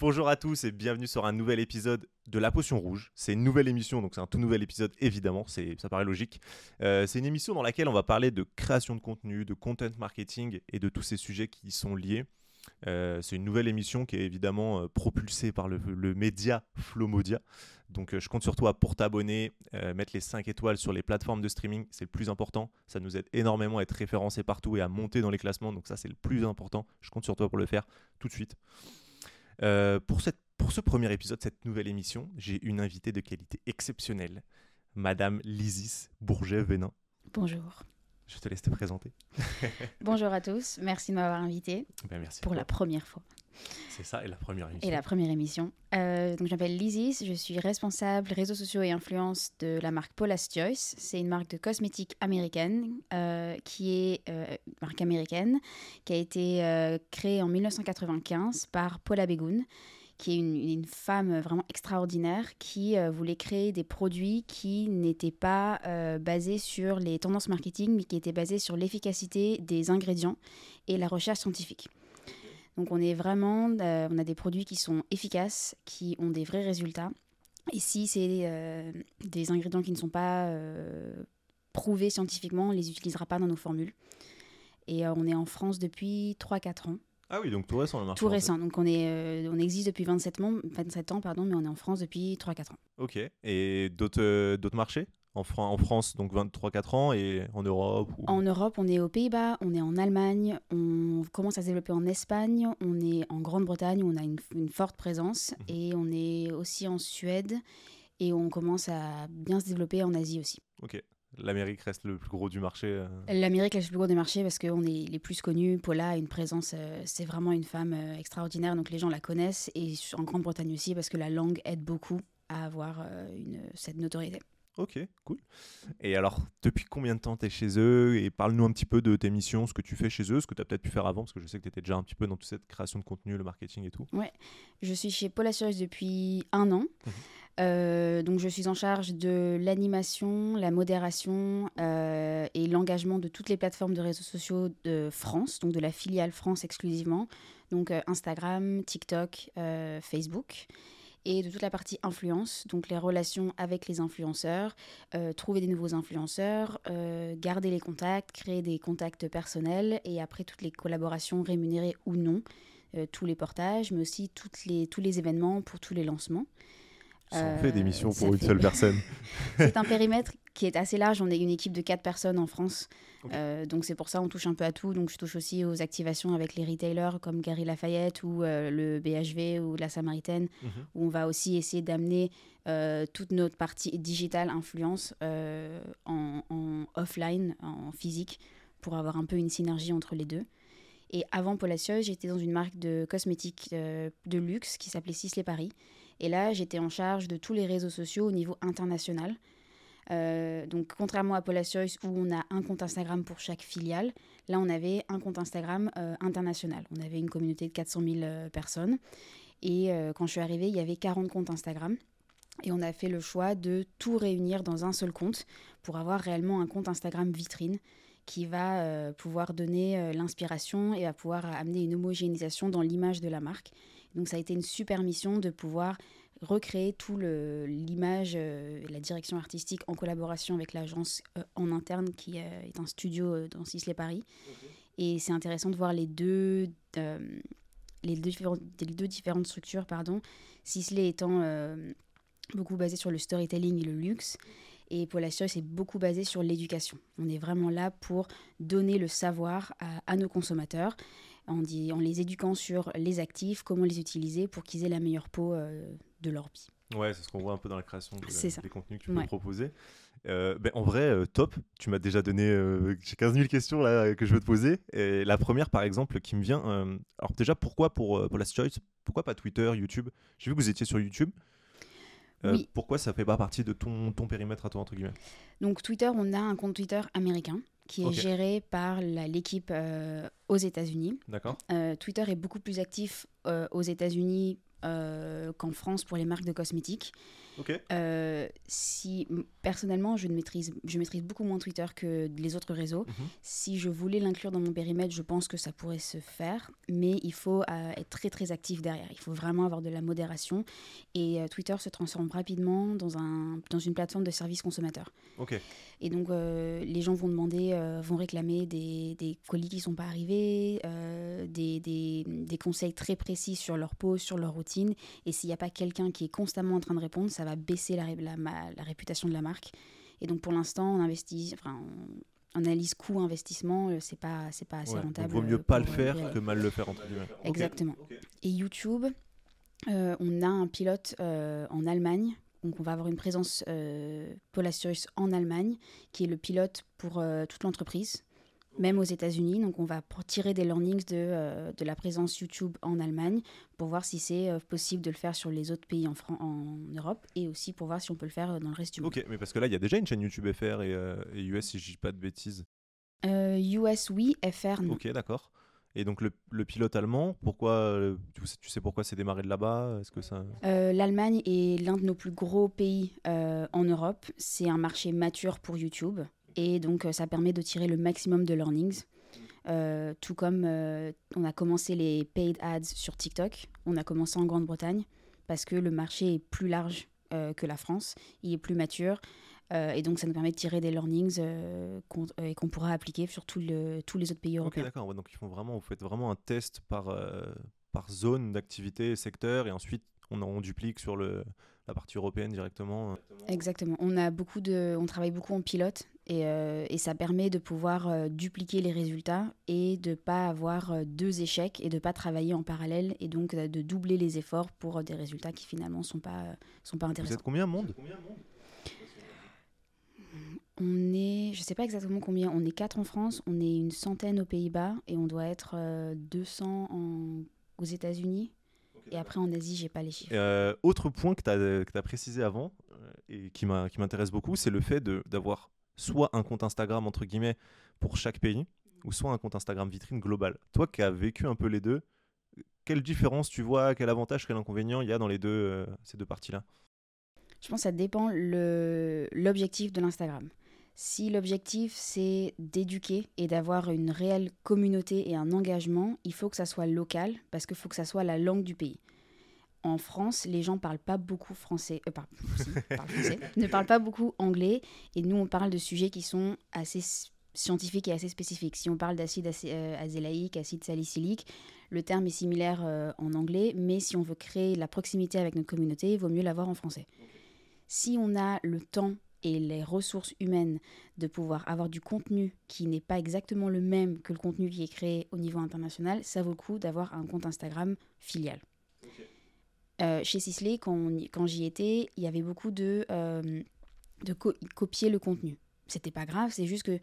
Bonjour à tous et bienvenue sur un nouvel épisode de La Potion Rouge. C'est une nouvelle émission, donc c'est un tout nouvel épisode évidemment, ça paraît logique. Euh, c'est une émission dans laquelle on va parler de création de contenu, de content marketing et de tous ces sujets qui y sont liés. Euh, c'est une nouvelle émission qui est évidemment euh, propulsée par le, média Flomodia. Donc je compte sur toi pour t'abonner, mettre les 5 étoiles sur les plateformes de streaming, c'est le plus important. Ça nous aide énormément à être référencé partout et à monter dans les classements, donc ça c'est le plus important. Je compte sur toi pour le faire tout de suite. Euh, pour, cette, pour ce premier épisode, cette nouvelle émission, j'ai une invitée de qualité exceptionnelle, Madame Lysis Bourget-Vénin. Bonjour. Je te laisse te présenter. Bonjour à tous, merci de m'avoir invité ben, merci pour la première fois. C'est ça, et la première émission. Et la première émission. Euh, donc, je m'appelle je suis responsable réseaux sociaux et influence de la marque Paula's Choice. C'est une marque de cosmétiques américaine, euh, qui est euh, marque américaine, qui a été créée en 1995 par Paula Begoun qui est une, femme vraiment extraordinaire qui voulait créer des produits qui n'étaient pas basés sur les tendances marketing, mais qui étaient basés sur l'efficacité des ingrédients et la recherche scientifique. Donc on est vraiment, euh, on a des produits qui sont efficaces, qui ont des vrais résultats. Et si c'est euh, des ingrédients qui ne sont pas euh, prouvés scientifiquement, on ne les utilisera pas dans nos formules. Et on est en France depuis 3-4 ans. Ah oui, donc tout récent le marché. Tout récent. Donc on, est, on existe depuis 27, 27 ans, pardon, mais on est en France depuis 3-4 ans. Ok. Et d'autres marchés? En, France, donc 23-4 ans, et en Europe En Europe, on est aux Pays-Bas, on est en Allemagne, on commence à se développer en Espagne, on est en Grande-Bretagne, où on a une, forte présence, mhm. et on est aussi en Suède, et on commence à bien se développer en Asie aussi. Ok. L'Amérique reste le plus gros du marché euh. L'Amérique reste le plus gros du marché parce qu'on est les plus connus. Paula a une présence, euh, c'est vraiment une femme euh, extraordinaire, donc les gens la connaissent. Et en Grande-Bretagne aussi parce que la langue aide beaucoup à avoir une, cette notoriété. Ok, cool. Et alors, depuis combien de temps tu es chez eux Et parle-nous un petit peu de tes missions, ce que tu fais chez eux, ce que tu as peut-être pu faire avant, parce que je sais que tu étais déjà un petit peu dans toute cette création de contenu, le marketing et tout. Ouais, je suis chez Paul Assurance depuis un an. Mhm. Euh, donc, je suis en charge de l'animation, la modération euh, et l'engagement de toutes les plateformes de réseaux sociaux de France, donc de la filiale France exclusivement. Donc, euh, Instagram, TikTok, Facebook et de toute la partie influence, donc les relations avec les influenceurs, euh, trouver des nouveaux influenceurs, euh, garder les contacts, créer des contacts personnels et après toutes les collaborations rémunérées ou non, euh, tous les portages, mais aussi toutes les, tous les événements pour tous les lancements. Ça fait des missions pour une seule personne. C'est un périmètre qui est assez large. On est une équipe de quatre personnes en France. Euh, donc c'est pour ça on touche un peu à tout. Donc je touche aussi aux activations avec les retailers comme Gary Lafayette ou euh, le BHV ou la Samaritaine, mhm. où on va aussi essayer d'amener euh, toute notre partie digitale influence en, offline, en physique, pour avoir un peu une synergie entre les deux. Et avant Polacieuse, j'étais dans une marque de cosmétiques de luxe qui s'appelait Sisley Paris. Et là, j'étais en charge de tous les réseaux sociaux au niveau international. Euh, donc, contrairement à Paula Choice, où on a un compte Instagram pour chaque filiale, là, on avait un compte Instagram euh, international. On avait une communauté de 400 000 euh, personnes. Et quand je suis arrivée, il y avait 40 comptes Instagram. Et on a fait le choix de tout réunir dans un seul compte pour avoir réellement un compte Instagram vitrine qui va pouvoir donner l'inspiration et va pouvoir amener une homogénéisation dans l'image de la marque. Donc ça a été une super mission de pouvoir recréer tout l'image euh, et la direction artistique en collaboration avec l'agence euh, en interne qui euh, est un studio dans Sisley Paris. Et c'est intéressant de voir les deux, les, deux les deux différentes structures. Pardon. Sisley étant beaucoup basé sur le storytelling et le luxe. Et Paul Astor, c'est beaucoup basé sur l'éducation. On est vraiment là pour donner le savoir à, à nos consommateurs en, dit, en, les éduquant sur les actifs, comment les utiliser pour qu'ils aient la meilleure peau de leur vie. Ouais, c'est ce qu'on voit un peu dans la création des contenus que tu peux proposer. Euh, ben, en vrai, euh, top. Tu m'as déjà donné. Euh, j'ai 15 000 questions là, que je veux te poser. Et la première, par exemple, qui me vient. alors, déjà, pourquoi pour, pour Last Choice Pourquoi pas Twitter, YouTube? J'ai vu que vous étiez sur YouTube. Oui. Pourquoi ça fait pas partie de ton, ton périmètre à toi, entre guillemets? Donc, Twitter, on a un compte Twitter américain qui est géré par l'équipe aux États-Unis. D'accord. Twitter est beaucoup plus actif aux États-Unis qu'en France pour les marques de cosmétiques. Euh, si personnellement, je ne maîtrise, je maîtrise beaucoup moins Twitter que les autres réseaux. Mhm. Si je voulais l'inclure dans mon périmètre, je pense que ça pourrait se faire, mais il faut euh, être très très actif derrière. Il faut vraiment avoir de la modération et euh, Twitter se transforme rapidement dans un dans une plateforme de service consommateur. Ok. Et donc les gens vont demander, vont réclamer des, des, colis qui sont pas arrivés, des, des, des, conseils très précis sur leur pause, sur leur routine. Et s'il n'y a pas quelqu'un qui est constamment en train de répondre, ça va baisser la, la, la réputation de la marque. Et donc pour l'instant, on investit, enfin, on analyse coût-investissement, euh, c'est pas, c'est pas assez Ouais, rentable. donc vaut mieux euh, pas le pour, faire euh, que mal le faire entre guillemets. Ok. Exactement. Et YouTube, euh, on a un pilote euh, en Allemagne. Donc on va avoir une présence euh, Paul en Allemagne, qui est le pilote pour euh, toute l'entreprise, même aux États-Unis. Donc on va tirer des learnings de, euh, de la présence YouTube en Allemagne pour voir si c'est euh, possible de le faire sur les autres pays en, Fran- en Europe et aussi pour voir si on peut le faire euh, dans le reste du monde. Ok, mais parce que là, il y a déjà une chaîne YouTube FR et, euh, et US, si je dis pas de bêtises. US, oui, FR, non. Ok, d'accord. Et donc le, le pilote allemand, pourquoi tu, sais, tu sais pourquoi c'est démarré de là-bas? Est-ce que ça Euh, L'Allemagne est l'un de nos plus gros pays euh, en Europe. C'est un marché mature pour YouTube. Et donc, euh, ça permet de tirer le maximum de learnings. Euh, tout comme euh, on a commencé les paid ads sur TikTok. On a commencé en Grande-Bretagne parce que le marché est plus large euh, que la France. Il est plus mature. Et donc, ça nous permet de tirer des learnings qu'on et qu'on pourra appliquer sur le- tous les autres pays Ok, européens. d'accord. ouais, donc ils font vraiment, vous faites vraiment un test par, par zone d'activité, secteur, et ensuite on, on duplique sur le, la partie européenne directement. Exactement. On a beaucoup de, on travaille beaucoup en pilote et, euh, et ça permet de pouvoir euh, dupliquer les résultats et de pas avoir euh, deux échecs et de pas travailler en parallèle et donc de doubler les efforts pour des résultats qui finalement sont pas sont pas Vous intéressants. êtes combien monde? On est, je sais pas exactement combien. On est quatre en France, on est une centaine aux Pays-Bas et on doit être euh, 200 en- aux États-Unis. Et après en Asie, j'ai pas les chiffres. Autre point que tu as, précisé avant et qui m'intéresse beaucoup, c'est le fait d'avoir soit un compte Instagram entre guillemets pour chaque pays, ou soit un compte Instagram vitrine global. Toi qui as vécu un peu les deux, quelle différence tu vois, quel avantage, quel inconvénient il y a dans les deux, euh, ces deux parties-là? Je pense que ça dépend l'objectif de l'Instagram. Si l'objectif c'est d'éduquer et d'avoir une réelle communauté et un engagement, il faut que ça soit local parce qu'il faut que ça soit la langue du pays. En France, les gens parlent pas beaucoup français, euh, français, ne parlent pas beaucoup anglais et nous on parle de sujets qui sont assez scientifiques et assez spécifiques. Si on parle d'acide euh, azélaïque, acide salicylique, le terme est similaire euh, en anglais, mais si on veut créer la proximité avec notre communauté, il vaut mieux l'avoir en français si on a le temps et les ressources humaines de pouvoir avoir du contenu qui n'est pas exactement le même que le contenu qui est créé au niveau international, ça vaut le coup d'avoir un compte Instagram filial. Euh, chez Sisley, quand, j'y étais, il y avait beaucoup de, euh, de co- copier le contenu. C'était pas grave, c'est juste que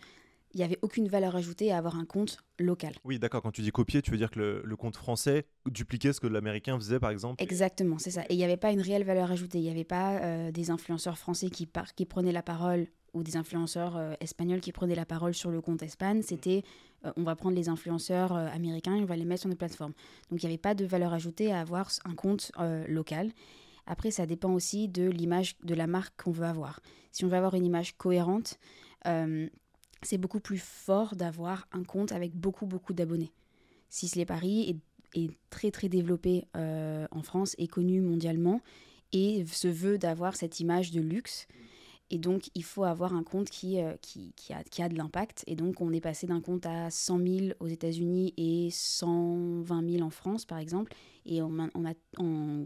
il n'y avait aucune valeur ajoutée à avoir un compte local. Oui, d'accord, quand tu dis copier, tu veux dire que le, le compte français dupliquait ce que l'américain faisait par exemple Exactement, c'est ça. Et il n'y avait pas une réelle valeur ajoutée. Il n'y avait pas euh, des influenceurs français qui, par- qui prenaient la parole ou des influenceurs euh, espagnols qui prenaient la parole sur le compte Espagne. C'était euh, on va prendre les influenceurs euh, américains et on va les mettre sur notre plateforme. Donc il n'y avait pas de valeur ajoutée à avoir un compte local. Après, ça dépend aussi de l'image de la marque qu'on veut avoir. Si on veut avoir une image cohérente, c'est beaucoup plus fort d'avoir un compte avec beaucoup, beaucoup d'abonnés. Sisley Paris est, est très, très développé en France et connu mondialement et se veut d'avoir cette image de luxe. Et donc, il faut avoir un compte qui, euh, qui, qui a, qui a de l'impact. Et donc, on est passé d'un compte à 100 000 aux États-Unis et 120 000 en France, par exemple. Et en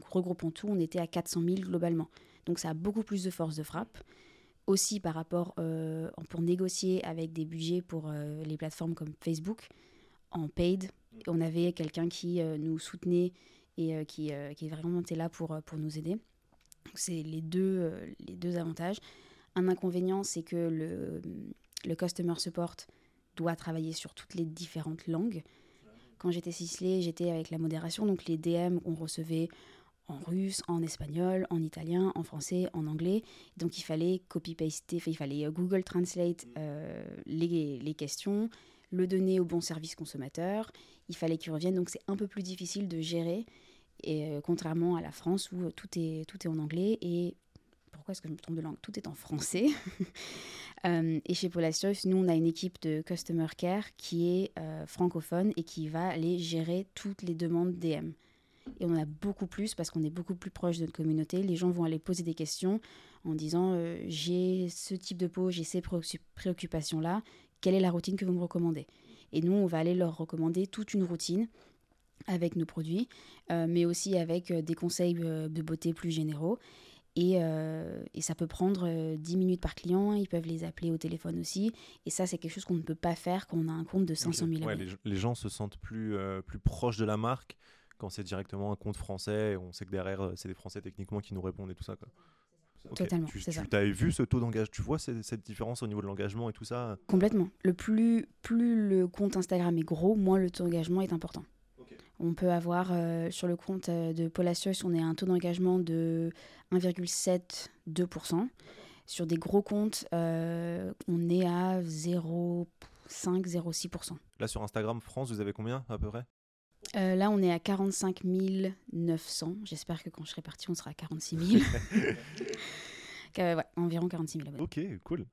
regroupant tout, on était à 400 000 globalement. Donc, ça a beaucoup plus de force de frappe. Aussi, par rapport euh, pour négocier avec des budgets pour euh, les plateformes comme Facebook, en paid, on avait quelqu'un qui euh, nous soutenait et qui, qui vraiment était là pour, pour nous aider. C'est les deux, les deux avantages. Un inconvénient, c'est que le, le customer support doit travailler sur toutes les différentes langues. Quand j'étais Sisley, j'étais avec la modération, donc les DM, on recevait en russe, en espagnol, en italien, en français, en anglais. Donc il fallait copy-paster, il fallait euh, Google Translate euh, les, les questions, le donner au bon service consommateur. Il fallait qu'il revienne, donc c'est un peu plus difficile de gérer Et contrairement à la France où tout est, tout est en anglais et pourquoi est-ce que je me trompe de langue? Tout est en français. Euh, et chez Polastoff, nous, on a une équipe de Customer Care qui est euh, francophone et qui va aller gérer toutes les demandes DM. Et on a beaucoup plus parce qu'on est beaucoup plus proche de notre communauté. Les gens vont aller poser des questions en disant euh, j'ai ce type de peau, j'ai ces préoccupations-là, quelle est la routine que vous me recommandez Et nous, on va aller leur recommander toute une routine avec nos produits, mais aussi avec des conseils de beauté plus généraux. Euh, et, ça peut prendre 10 euh, minutes par client, ils peuvent les appeler au téléphone aussi. Et ça, c'est quelque chose qu'on ne peut pas faire quand on a un compte de 500 000 ouais, les, gens se sentent plus, euh, plus proches de la marque quand c'est directement un compte français. Et on sait que derrière, c'est des Français techniquement qui nous répondent et tout ça. Quoi. Totalement, tu, ça. As vu ce taux d'engagement Tu vois cette, cette, différence au niveau de l'engagement et tout ça? Complètement. Le plus, plus le compte Instagram est gros, moins le taux d'engagement est important. On peut avoir euh, sur le compte euh, de Polacios, on est à un taux d'engagement de 1,72%. Sur des gros comptes, euh, on est à 0,5-0,6%. Là, sur Instagram France, vous avez combien à peu près? Là, on est à 45 900. J'espère que quand je serai parti, on sera à 46 000. ouais, environ 46 000 abonnés. Ok, cool.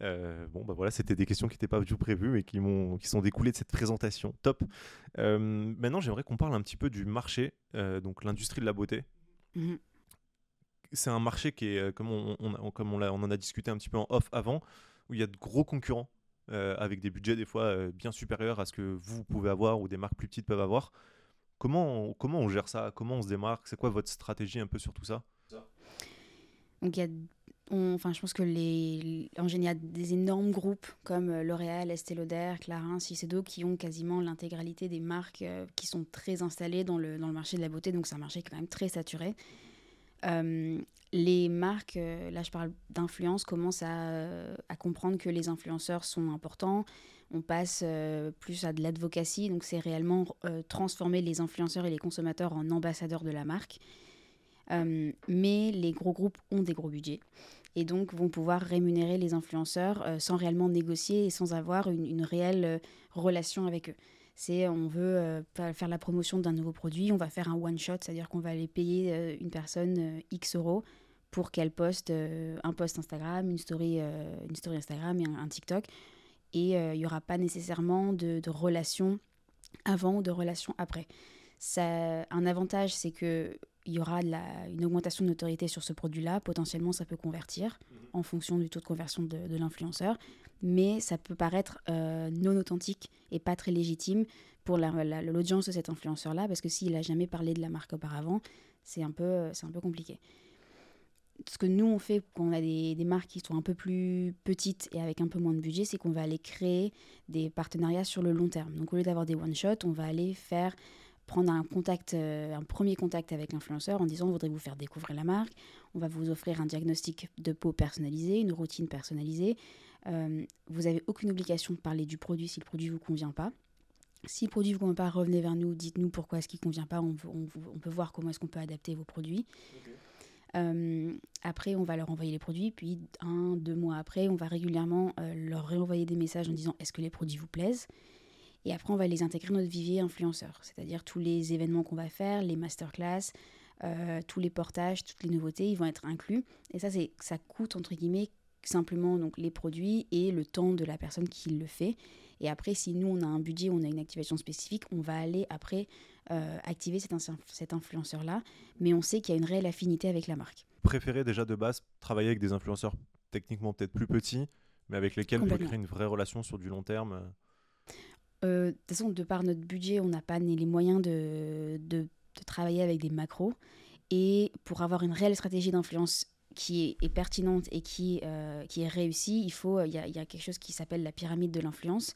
Euh, bon, bah voilà, c'était des questions qui n'étaient pas du tout prévues, mais qui, m'ont, qui sont découlées de cette présentation. Top. Euh, maintenant, j'aimerais qu'on parle un petit peu du marché, euh, donc l'industrie de la beauté. Mhm. C'est un marché qui est, comme, on, comme on, on, en a discuté un petit peu en off avant, où il y a de gros concurrents avec des budgets des fois bien supérieurs à ce que vous pouvez avoir ou des marques plus petites peuvent avoir. Comment comment on gère ça? Comment on se démarque? C'est quoi votre stratégie un peu sur tout ça? Donc il y a enfin, je pense que les, en général, des énormes groupes comme euh, L'Oréal, Estée Lauder, Clarins, Shiseido qui ont quasiment l'intégralité des marques euh, qui sont très installées dans le, dans le marché de la beauté. Donc c'est un marché quand même très saturé. Euh, les marques, là je parle d'influence, commencent à, à, comprendre que les influenceurs sont importants. On passe plus à de l'advocacy, donc c'est réellement transformer les influenceurs et les consommateurs en ambassadeurs de la marque. Mais les gros groupes ont des gros budgets et donc vont pouvoir rémunérer les influenceurs euh, sans réellement négocier et sans avoir une, réelle euh, relation avec eux. C'est on veut euh, faire la promotion d'un nouveau produit, on va faire un one shot, c'est-à-dire qu'on va aller payer une personne X euros pour qu'elle poste un post Instagram, une story, une story Instagram et un, TikTok. Et il n'y aura pas nécessairement de, de relation avant ou de relation après. Ça, un avantage, c'est que il y aura une augmentation de notoriété sur ce produit-là. Potentiellement, ça peut convertir mhm. en fonction du taux de conversion de, l'influenceur. Mais ça peut paraître euh, non authentique et pas très légitime pour l'audience de cet influenceur-là, parce que s'il n'a jamais parlé de la marque auparavant, c'est un, peu, un peu compliqué. Ce que nous, on fait quand on a des, des, marques qui sont un peu plus petites et avec un peu moins de budget, c'est qu'on va aller créer des partenariats sur le long terme. Donc au lieu d'avoir des one-shots, on va aller faire prendre un contact, euh, un premier contact avec l'influenceur en disant on voudrait vous faire découvrir la marque, on va vous offrir un diagnostic de peau personnalisé, une routine personnalisée. Euh, vous n'avez aucune obligation de parler du produit si le produit ne vous convient pas. Si le produit ne vous convient pas, revenez vers nous, dites-nous pourquoi est-ce qu'il ne convient pas, on, peut voir comment est-ce qu'on peut adapter vos produits. Euh, après, on va leur envoyer les produits, puis un, deux mois après, on va régulièrement leur réenvoyer des messages en disant est-ce que les produits vous plaisent? Et après, on va les intégrer dans notre vivier influenceur, c'est-à-dire tous les événements qu'on va faire, les masterclass, euh, tous les portages, toutes les nouveautés, ils vont être inclus. Et ça, c'est, ça coûte entre guillemets simplement donc les produits et le temps de la personne qui le fait. Et après, si nous on a un budget, on a une activation spécifique, on va aller après euh, activer cet, cet influenceur-là, mais on sait qu'il y a une réelle affinité avec la marque. Préférez déjà de base travailler avec des influenceurs techniquement peut-être plus petits, mais avec lesquels vous créer une vraie relation sur du long terme euh euh, de toute façon, de par notre budget, on n'a pas les moyens de, de, travailler avec des macros. Et pour avoir une réelle stratégie d'influence qui est, pertinente et qui, euh, qui est réussie, il faut il y, a, quelque chose qui s'appelle la pyramide de l'influence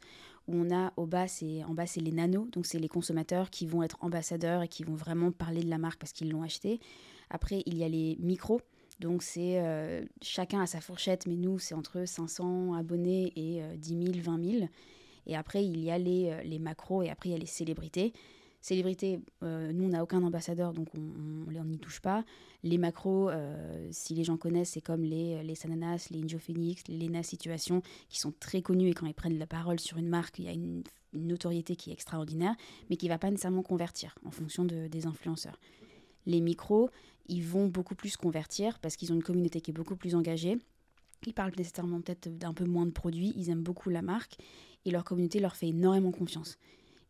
où on a au bas en bas c'est les nanos donc c'est les consommateurs qui vont être ambassadeurs et qui vont vraiment parler de la marque parce qu'ils l'ont acheté. Après il y a les micros donc c'est euh, chacun à sa fourchette mais nous c'est entre 500 abonnés et 10 000 20 000 et après, il y a les, euh, les macros et après, il y a les célébrités. Célébrités, euh, nous, on n'a aucun ambassadeur, donc on n'y touche pas. Les macros, euh, si les gens connaissent, c'est comme les, les Sananas, les Injo Phoenix, les Lena Situation, qui sont très connus et quand ils prennent la parole sur une marque, il y a une, notoriété qui est extraordinaire, mais qui ne va pas nécessairement convertir en fonction de, des influenceurs. Les micros, ils vont beaucoup plus convertir parce qu'ils ont une communauté qui est beaucoup plus engagée. Ils parlent nécessairement peut-être d'un peu moins de produits, ils aiment beaucoup la marque et leur communauté leur fait énormément confiance.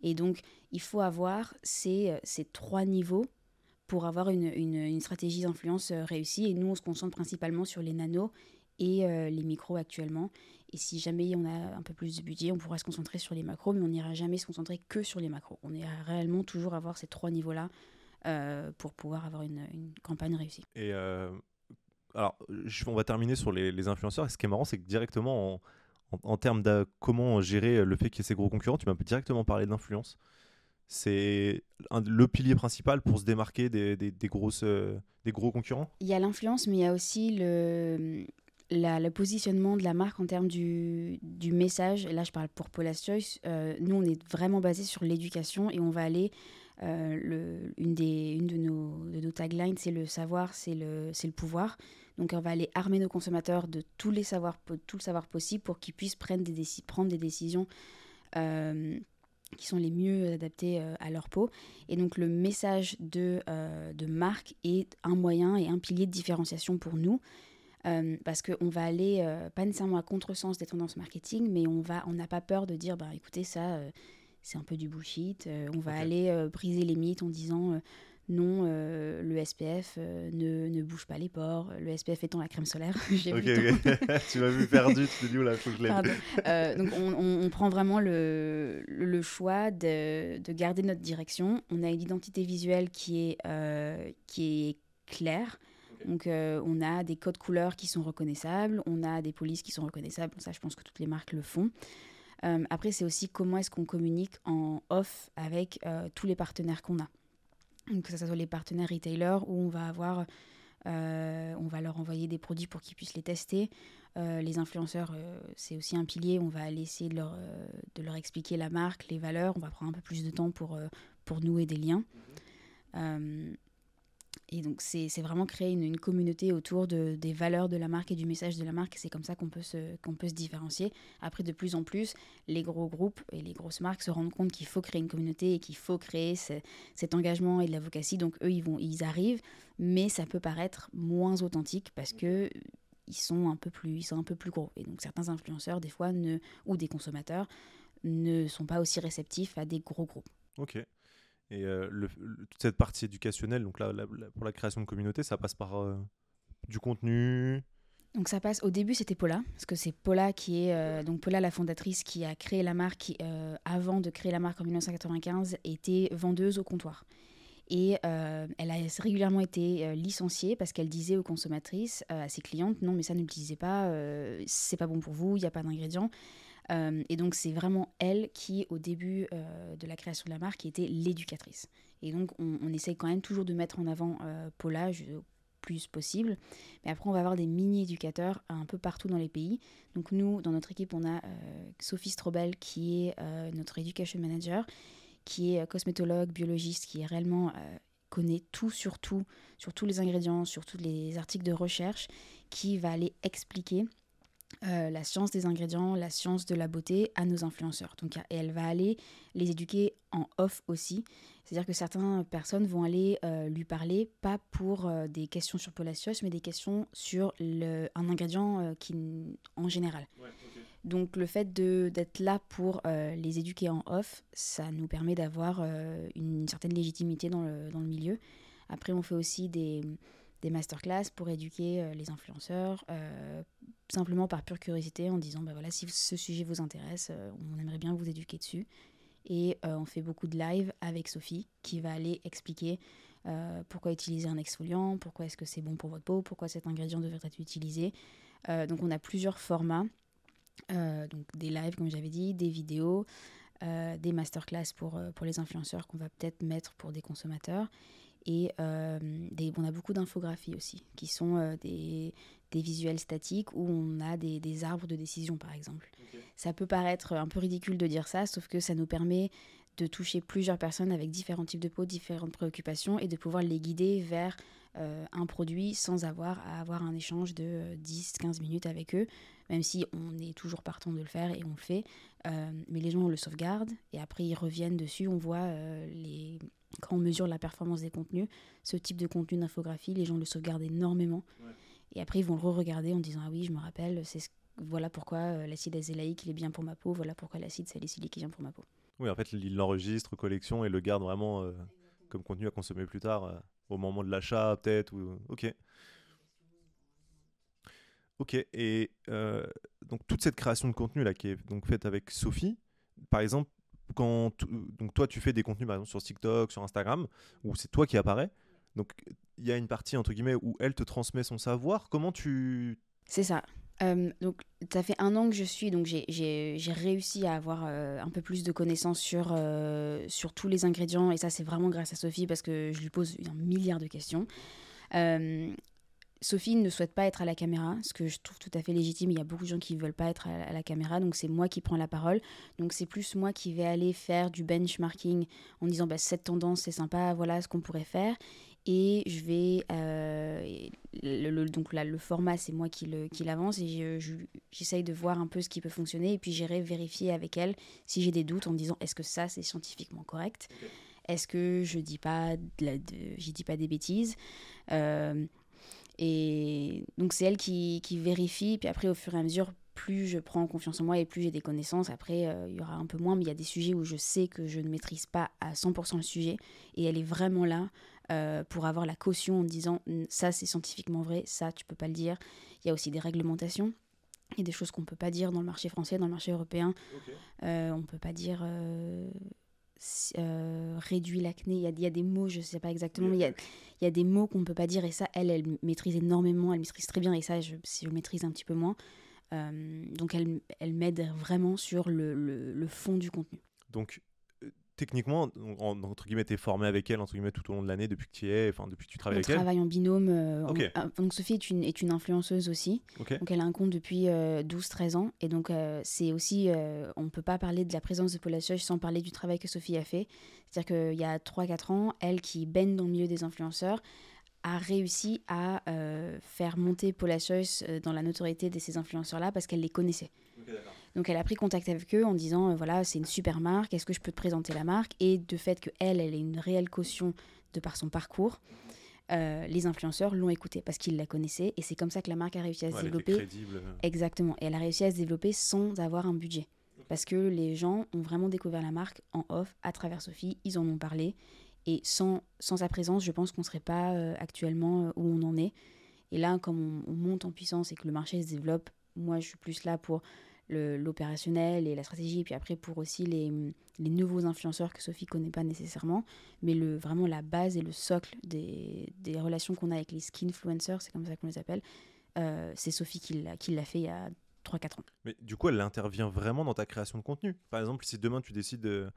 Et donc, il faut avoir ces, ces trois niveaux pour avoir une, une, stratégie d'influence euh, réussie. Et nous, on se concentre principalement sur les nanos et euh, les micros actuellement. Et si jamais on a un peu plus de budget, on pourra se concentrer sur les macros, mais on n'ira jamais se concentrer que sur les macros. On ira réellement toujours avoir ces trois niveaux-là euh, pour pouvoir avoir une, campagne réussie. Et alors, on va terminer sur les, influenceurs. Et ce qui est marrant, c'est que directement, en, termes de comment gérer le fait qu'il y ait ces gros concurrents, tu m'as directement parlé d'influence c'est le pilier principal pour se démarquer des, grosses, euh, des gros concurrents Il y a l'influence, mais il y a aussi le, positionnement de la marque en termes du, message. Là, je parle pour Paula's Choice. Euh, nous, on est vraiment basé sur l'éducation et on va aller. Euh, une, des, une de nos, de nos taglines, c'est le savoir, c'est le, le pouvoir. Donc, on va aller armer nos consommateurs de tous les savoirs, tout le savoir possible pour qu'ils puissent prendre des, prendre des décisions qui sont les mieux adaptés euh, à leur peau. Et donc le message de, euh, de marque est un moyen et un pilier de différenciation pour nous. Euh, parce qu'on va aller, pas nécessairement à contresens des tendances marketing, mais on va, on n'a pas peur de dire, bah, écoutez, ça, c'est un peu du bullshit. on va aller briser les mythes en disant, non, euh, le SPF euh, ne, bouge pas les pores, le SPF étant la crème solaire. tu m'as vu perdu, tu te dis, là, faut que je l'aime. Euh, donc, on, prend vraiment le, choix de, garder notre direction. On a une identité visuelle qui est, qui est claire. Donc, on a des codes couleurs qui sont reconnaissables, on a des polices qui sont reconnaissables. Ça, je pense que toutes les marques le font. Après, c'est aussi comment est-ce qu'on communique en off avec tous les partenaires qu'on a que ce soit les partenaires retailers où on va avoir, euh, on va leur envoyer des produits pour qu'ils puissent les tester. Euh, les influenceurs, euh, c'est aussi un pilier. On va aller essayer de leur, de leur expliquer la marque, les valeurs. On va prendre un peu plus de temps pour, pour nouer des liens. Et donc, c'est vraiment créer une, communauté autour de, des valeurs de la marque et du message de la marque. C'est comme ça qu'on peut, se, qu'on peut se différencier. Après, de plus en plus, les gros groupes et les grosses marques se rendent compte qu'il faut créer une communauté et qu'il faut créer cet engagement et de l'advocacy. Donc, eux, ils, vont, ils arrivent, mais ça peut paraître moins authentique parce que ils sont un peu plus, ils sont un peu plus gros. Et donc, certains influenceurs, des fois, ne, ou des consommateurs, ne sont pas aussi réceptifs à des gros groupes. Ok. Et euh, toute cette partie éducationnelle, donc là, pour la création de communauté, ça passe par euh, du contenu. Donc ça passe. Au début, c'était Paula, parce que c'est Paula qui est euh, donc Paula, la fondatrice, qui a créé la marque. Avant de créer la marque en 1995, était vendeuse au comptoir. Et elle a régulièrement été licenciée parce qu'elle disait aux consommatrices, à ses clientes, non mais ça ne pas, c'est pas bon pour vous, il n'y a pas d'ingrédients. Euh, et donc c'est vraiment elle qui, au début euh, de la création de la marque, était l'éducatrice. Et donc on, essaye quand même toujours de mettre en avant euh, Paula au plus possible. Mais après on va avoir des mini-éducateurs un peu partout dans les pays. Donc nous, dans notre équipe, on a Sophie Strobel qui est notre education manager, qui est cosmétologue, biologiste, qui est réellement connaît tout sur tout, sur tous les ingrédients, sur tous les articles de recherche, qui va aller expliquer euh, la science des ingrédients, la science de la beauté à nos influenceurs. Donc, et elle va aller les éduquer en off aussi. C'est-à-dire que certaines personnes vont aller euh, lui parler, pas pour euh, des questions sur Polacios, mais des questions sur le, un ingrédient qui, en général. Donc le fait d'être là pour les éduquer en off, ça nous permet d'avoir une, certaine légitimité dans le, dans le milieu. Après, on fait aussi des, des masterclass pour éduquer les influenceurs, simplement par pure curiosité en disant bah voilà si ce sujet vous intéresse euh, on aimerait bien vous éduquer dessus. Et euh, on fait beaucoup de live avec Sophie qui va aller expliquer euh, pourquoi utiliser un exfoliant pourquoi est-ce que c'est bon pour votre peau pourquoi cet ingrédient devrait être utilisé. Donc on a plusieurs formats donc des lives comme j'avais dit des vidéos des masterclass pour, pour les influenceurs qu'on va peut-être mettre pour des consommateurs et des, on a beaucoup d'infographies aussi, qui sont des, des visuels statiques où on a des, des arbres de décision, par exemple. Ça peut paraître un peu ridicule de dire ça, sauf que ça nous permet de toucher plusieurs personnes avec différents types de peau, différentes préoccupations et de pouvoir les guider vers euh, un produit sans avoir à avoir un échange de 10-15 minutes avec eux, même si on est toujours partant de le faire et on le fait. Euh, mais les gens le sauvegardent et après ils reviennent dessus, on voit euh, les, quand on mesure la performance des contenus, ce type de contenu d'infographie, les gens le sauvegardent énormément. Et après, ils vont le re-regarder en disant Ah oui, je me rappelle, c'est voilà pourquoi euh, l'acide azélaïque il est bien pour ma peau, voilà pourquoi l'acide salicylique est bien pour ma peau. Oui, en fait, il l'enregistre, collection et le garde vraiment euh, comme contenu à consommer plus tard, euh, au moment de l'achat peut-être. Ou... Ok. Ok, et donc toute cette création de contenu là qui est donc faite avec Sophie, par exemple, quand donc toi tu fais des contenus par exemple sur TikTok, sur Instagram, où c'est toi qui apparaît, donc il y a une partie entre guillemets où elle te transmet son savoir. Comment tu C'est ça. Euh, donc, ça fait un an que je suis, donc j'ai réussi à avoir euh, un peu plus de connaissances sur, euh, sur tous les ingrédients, et ça c'est vraiment grâce à Sophie parce que je lui pose un milliard de questions. Sophie ne souhaite pas être à la caméra, ce que je trouve tout à fait légitime. Il y a beaucoup de gens qui ne veulent pas être à la caméra, donc c'est moi qui prends la parole. Donc c'est plus moi qui vais aller faire du benchmarking en disant bah, cette tendance c'est sympa, voilà ce qu'on pourrait faire. Et je vais. Euh, le, donc là, le format, c'est moi qui l'avance et j'essaye de voir un peu ce qui peut fonctionner. Et puis j'irai vérifier avec elle si j'ai des doutes en disant est-ce que ça, c'est scientifiquement correct? Est-ce que je dis pas, de dis pas des bêtises? Euh, Et donc c'est elle qui, qui vérifie. Puis après, au fur et à mesure, plus je prends confiance en moi et plus j'ai des connaissances. Après, euh, il y aura un peu moins, mais il y a des sujets où je sais que je ne maîtrise pas à 100% le sujet. Et elle est vraiment là euh, pour avoir la caution en disant ça c'est scientifiquement vrai, ça tu peux pas le dire. Il y a aussi des réglementations. Il y a des choses qu'on peut pas dire dans le marché français, dans le marché européen. Euh, on peut pas dire euh, réduit l'acné. Il, y a des mots, je sais pas exactement, mais il y a, il y a des mots qu'on peut pas dire. Et ça, elle, elle maîtrise énormément, elle maîtrise très bien. Et ça, je, si je maîtrise un petit peu moins. donc elle, elle m'aide vraiment sur le, le, le, fond du contenu. Donc techniquement, entre guillemets, tu es formé avec elle entre guillemets, tout au long de l'année depuis que tu es, enfin depuis que tu travailles avec elle On travaille en binôme. Euh, donc Sophie est une, est une influenceuse aussi. Donc elle a un compte depuis 12-13 euh, ans. Et donc euh, c'est aussi, on ne peut pas parler de la présence de Paula Seuch sans parler du travail que Sophie a fait. C'est-à-dire qu'il y a 3-4 ans, elle qui baigne dans le milieu des influenceurs, a réussi à faire monter Paula Choice dans la notoriété de ces influenceurs-là parce qu'elle les connaissait. Donc elle a pris contact avec eux en disant euh, voilà, c'est une super marque, est-ce que je peux te présenter la marque? Et de fait qu'elle, elle est une réelle caution de par son parcours. Euh, les influenceurs l'ont écoutée parce qu'ils la connaissaient et c'est comme ça que la marque a réussi à se développer. Exactement. Et elle a réussi à se développer sans avoir un budget. Parce que les gens ont vraiment découvert la marque en off à travers Sophie, ils en ont parlé. Et sans, sans sa présence, je pense qu'on ne serait pas euh, actuellement où on en est. Et là, comme on, on, monte en puissance et que le marché se développe, moi je suis plus là pour l'opérationnel et la stratégie, et puis après pour aussi les, les, nouveaux influenceurs que Sophie connaît pas nécessairement, mais le, vraiment la base et le socle des, des relations qu'on a avec les skinfluencers, c'est comme ça qu'on les appelle, euh, c'est Sophie qui l'a fait il y a 3-4 ans. Mais du coup, elle intervient vraiment dans ta création de contenu. Par exemple, si demain tu décides de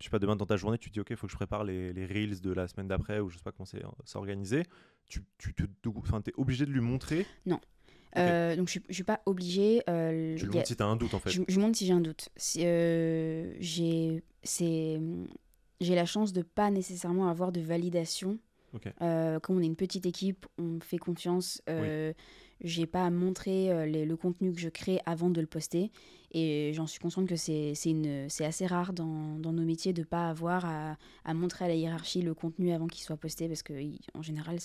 je sais pas, demain dans ta journée, tu te dis, OK, il faut que je prépare les, les, reels de la semaine d'après, ou je sais pas comment c'est organisé, tu, tu te, es obligé de lui montrer Non. Euh, donc je ne suis pas obligée. Euh, tu le montres si tu as un doute en fait. Je, je montre si j'ai un doute. Euh, j'ai la chance de pas nécessairement avoir de validation. Euh, comme on est une petite équipe, on fait confiance. Euh, J'ai pas à montrer le contenu que je crée avant de le poster. Et j'en suis consciente que c'est assez rare dans, dans, nos métiers de ne pas avoir à, à, montrer à la hiérarchie le contenu avant qu'il soit posté parce qu'en général,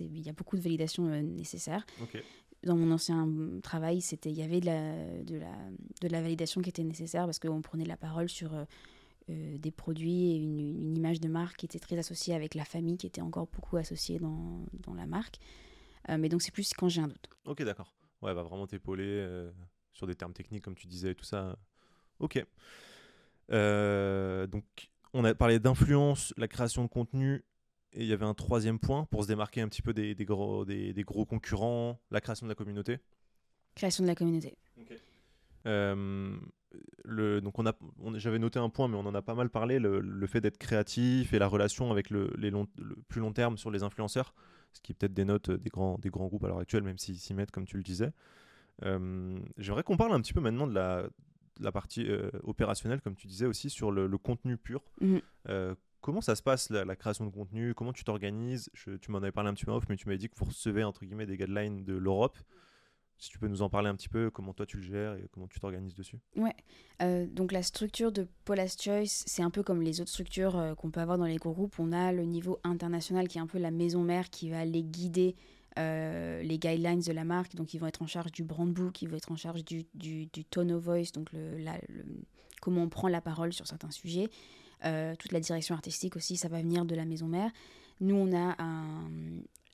il y a beaucoup de validation nécessaire dans mon ancien travail, c'était il y avait de la, de, la, de la validation qui était nécessaire parce qu'on prenait la parole sur euh, euh, des produits et une, une, image de marque qui était très associée avec la famille, qui était encore beaucoup associée dans, dans la marque. Euh, mais donc c'est plus quand j'ai un doute. Ok, d'accord. Ouais, va vraiment t'épauler sur des termes techniques comme tu disais et tout ça. Ok. donc on a parlé d'influence, la création de contenu et il y avait un troisième point pour se démarquer un petit peu des, des gros, des, des, gros concurrents, la création de la communauté. Création de la communauté. Euh, le, donc on a, j'avais noté un point, mais on en a pas mal parlé, le, le fait d'être créatif et la relation avec le, les long, le plus long terme sur les influenceurs, ce qui peut-être dénote des grands, des grands groupes à l'heure actuelle, même s'ils s'y mettent, comme tu le disais. Euh, j'aimerais qu'on parle un petit peu maintenant de la, la partie euh, opérationnelle, comme tu disais aussi, sur le, contenu pur. Mmh. Comment ça se passe la, création de contenu? Comment tu t'organises? Tu m'en avais parlé un petit peu off, mais tu m'avais dit que vous recevez entre guillemets des guidelines de l'Europe. Si tu peux nous en parler un petit peu, comment toi tu le gères et comment tu t'organises dessus? Ouais. Euh, donc la structure de Paula's Choice, c'est un peu comme les autres structures euh, qu'on peut avoir dans les groupes. On a le niveau international qui est un peu la maison mère qui va les guider euh, les guidelines de la marque. Donc ils vont être en charge du brand book, ils vont être en charge du, tone of voice, donc comment on prend la parole sur certains sujets. Toute la direction artistique aussi, ça va venir de la maison mère. Nous, on a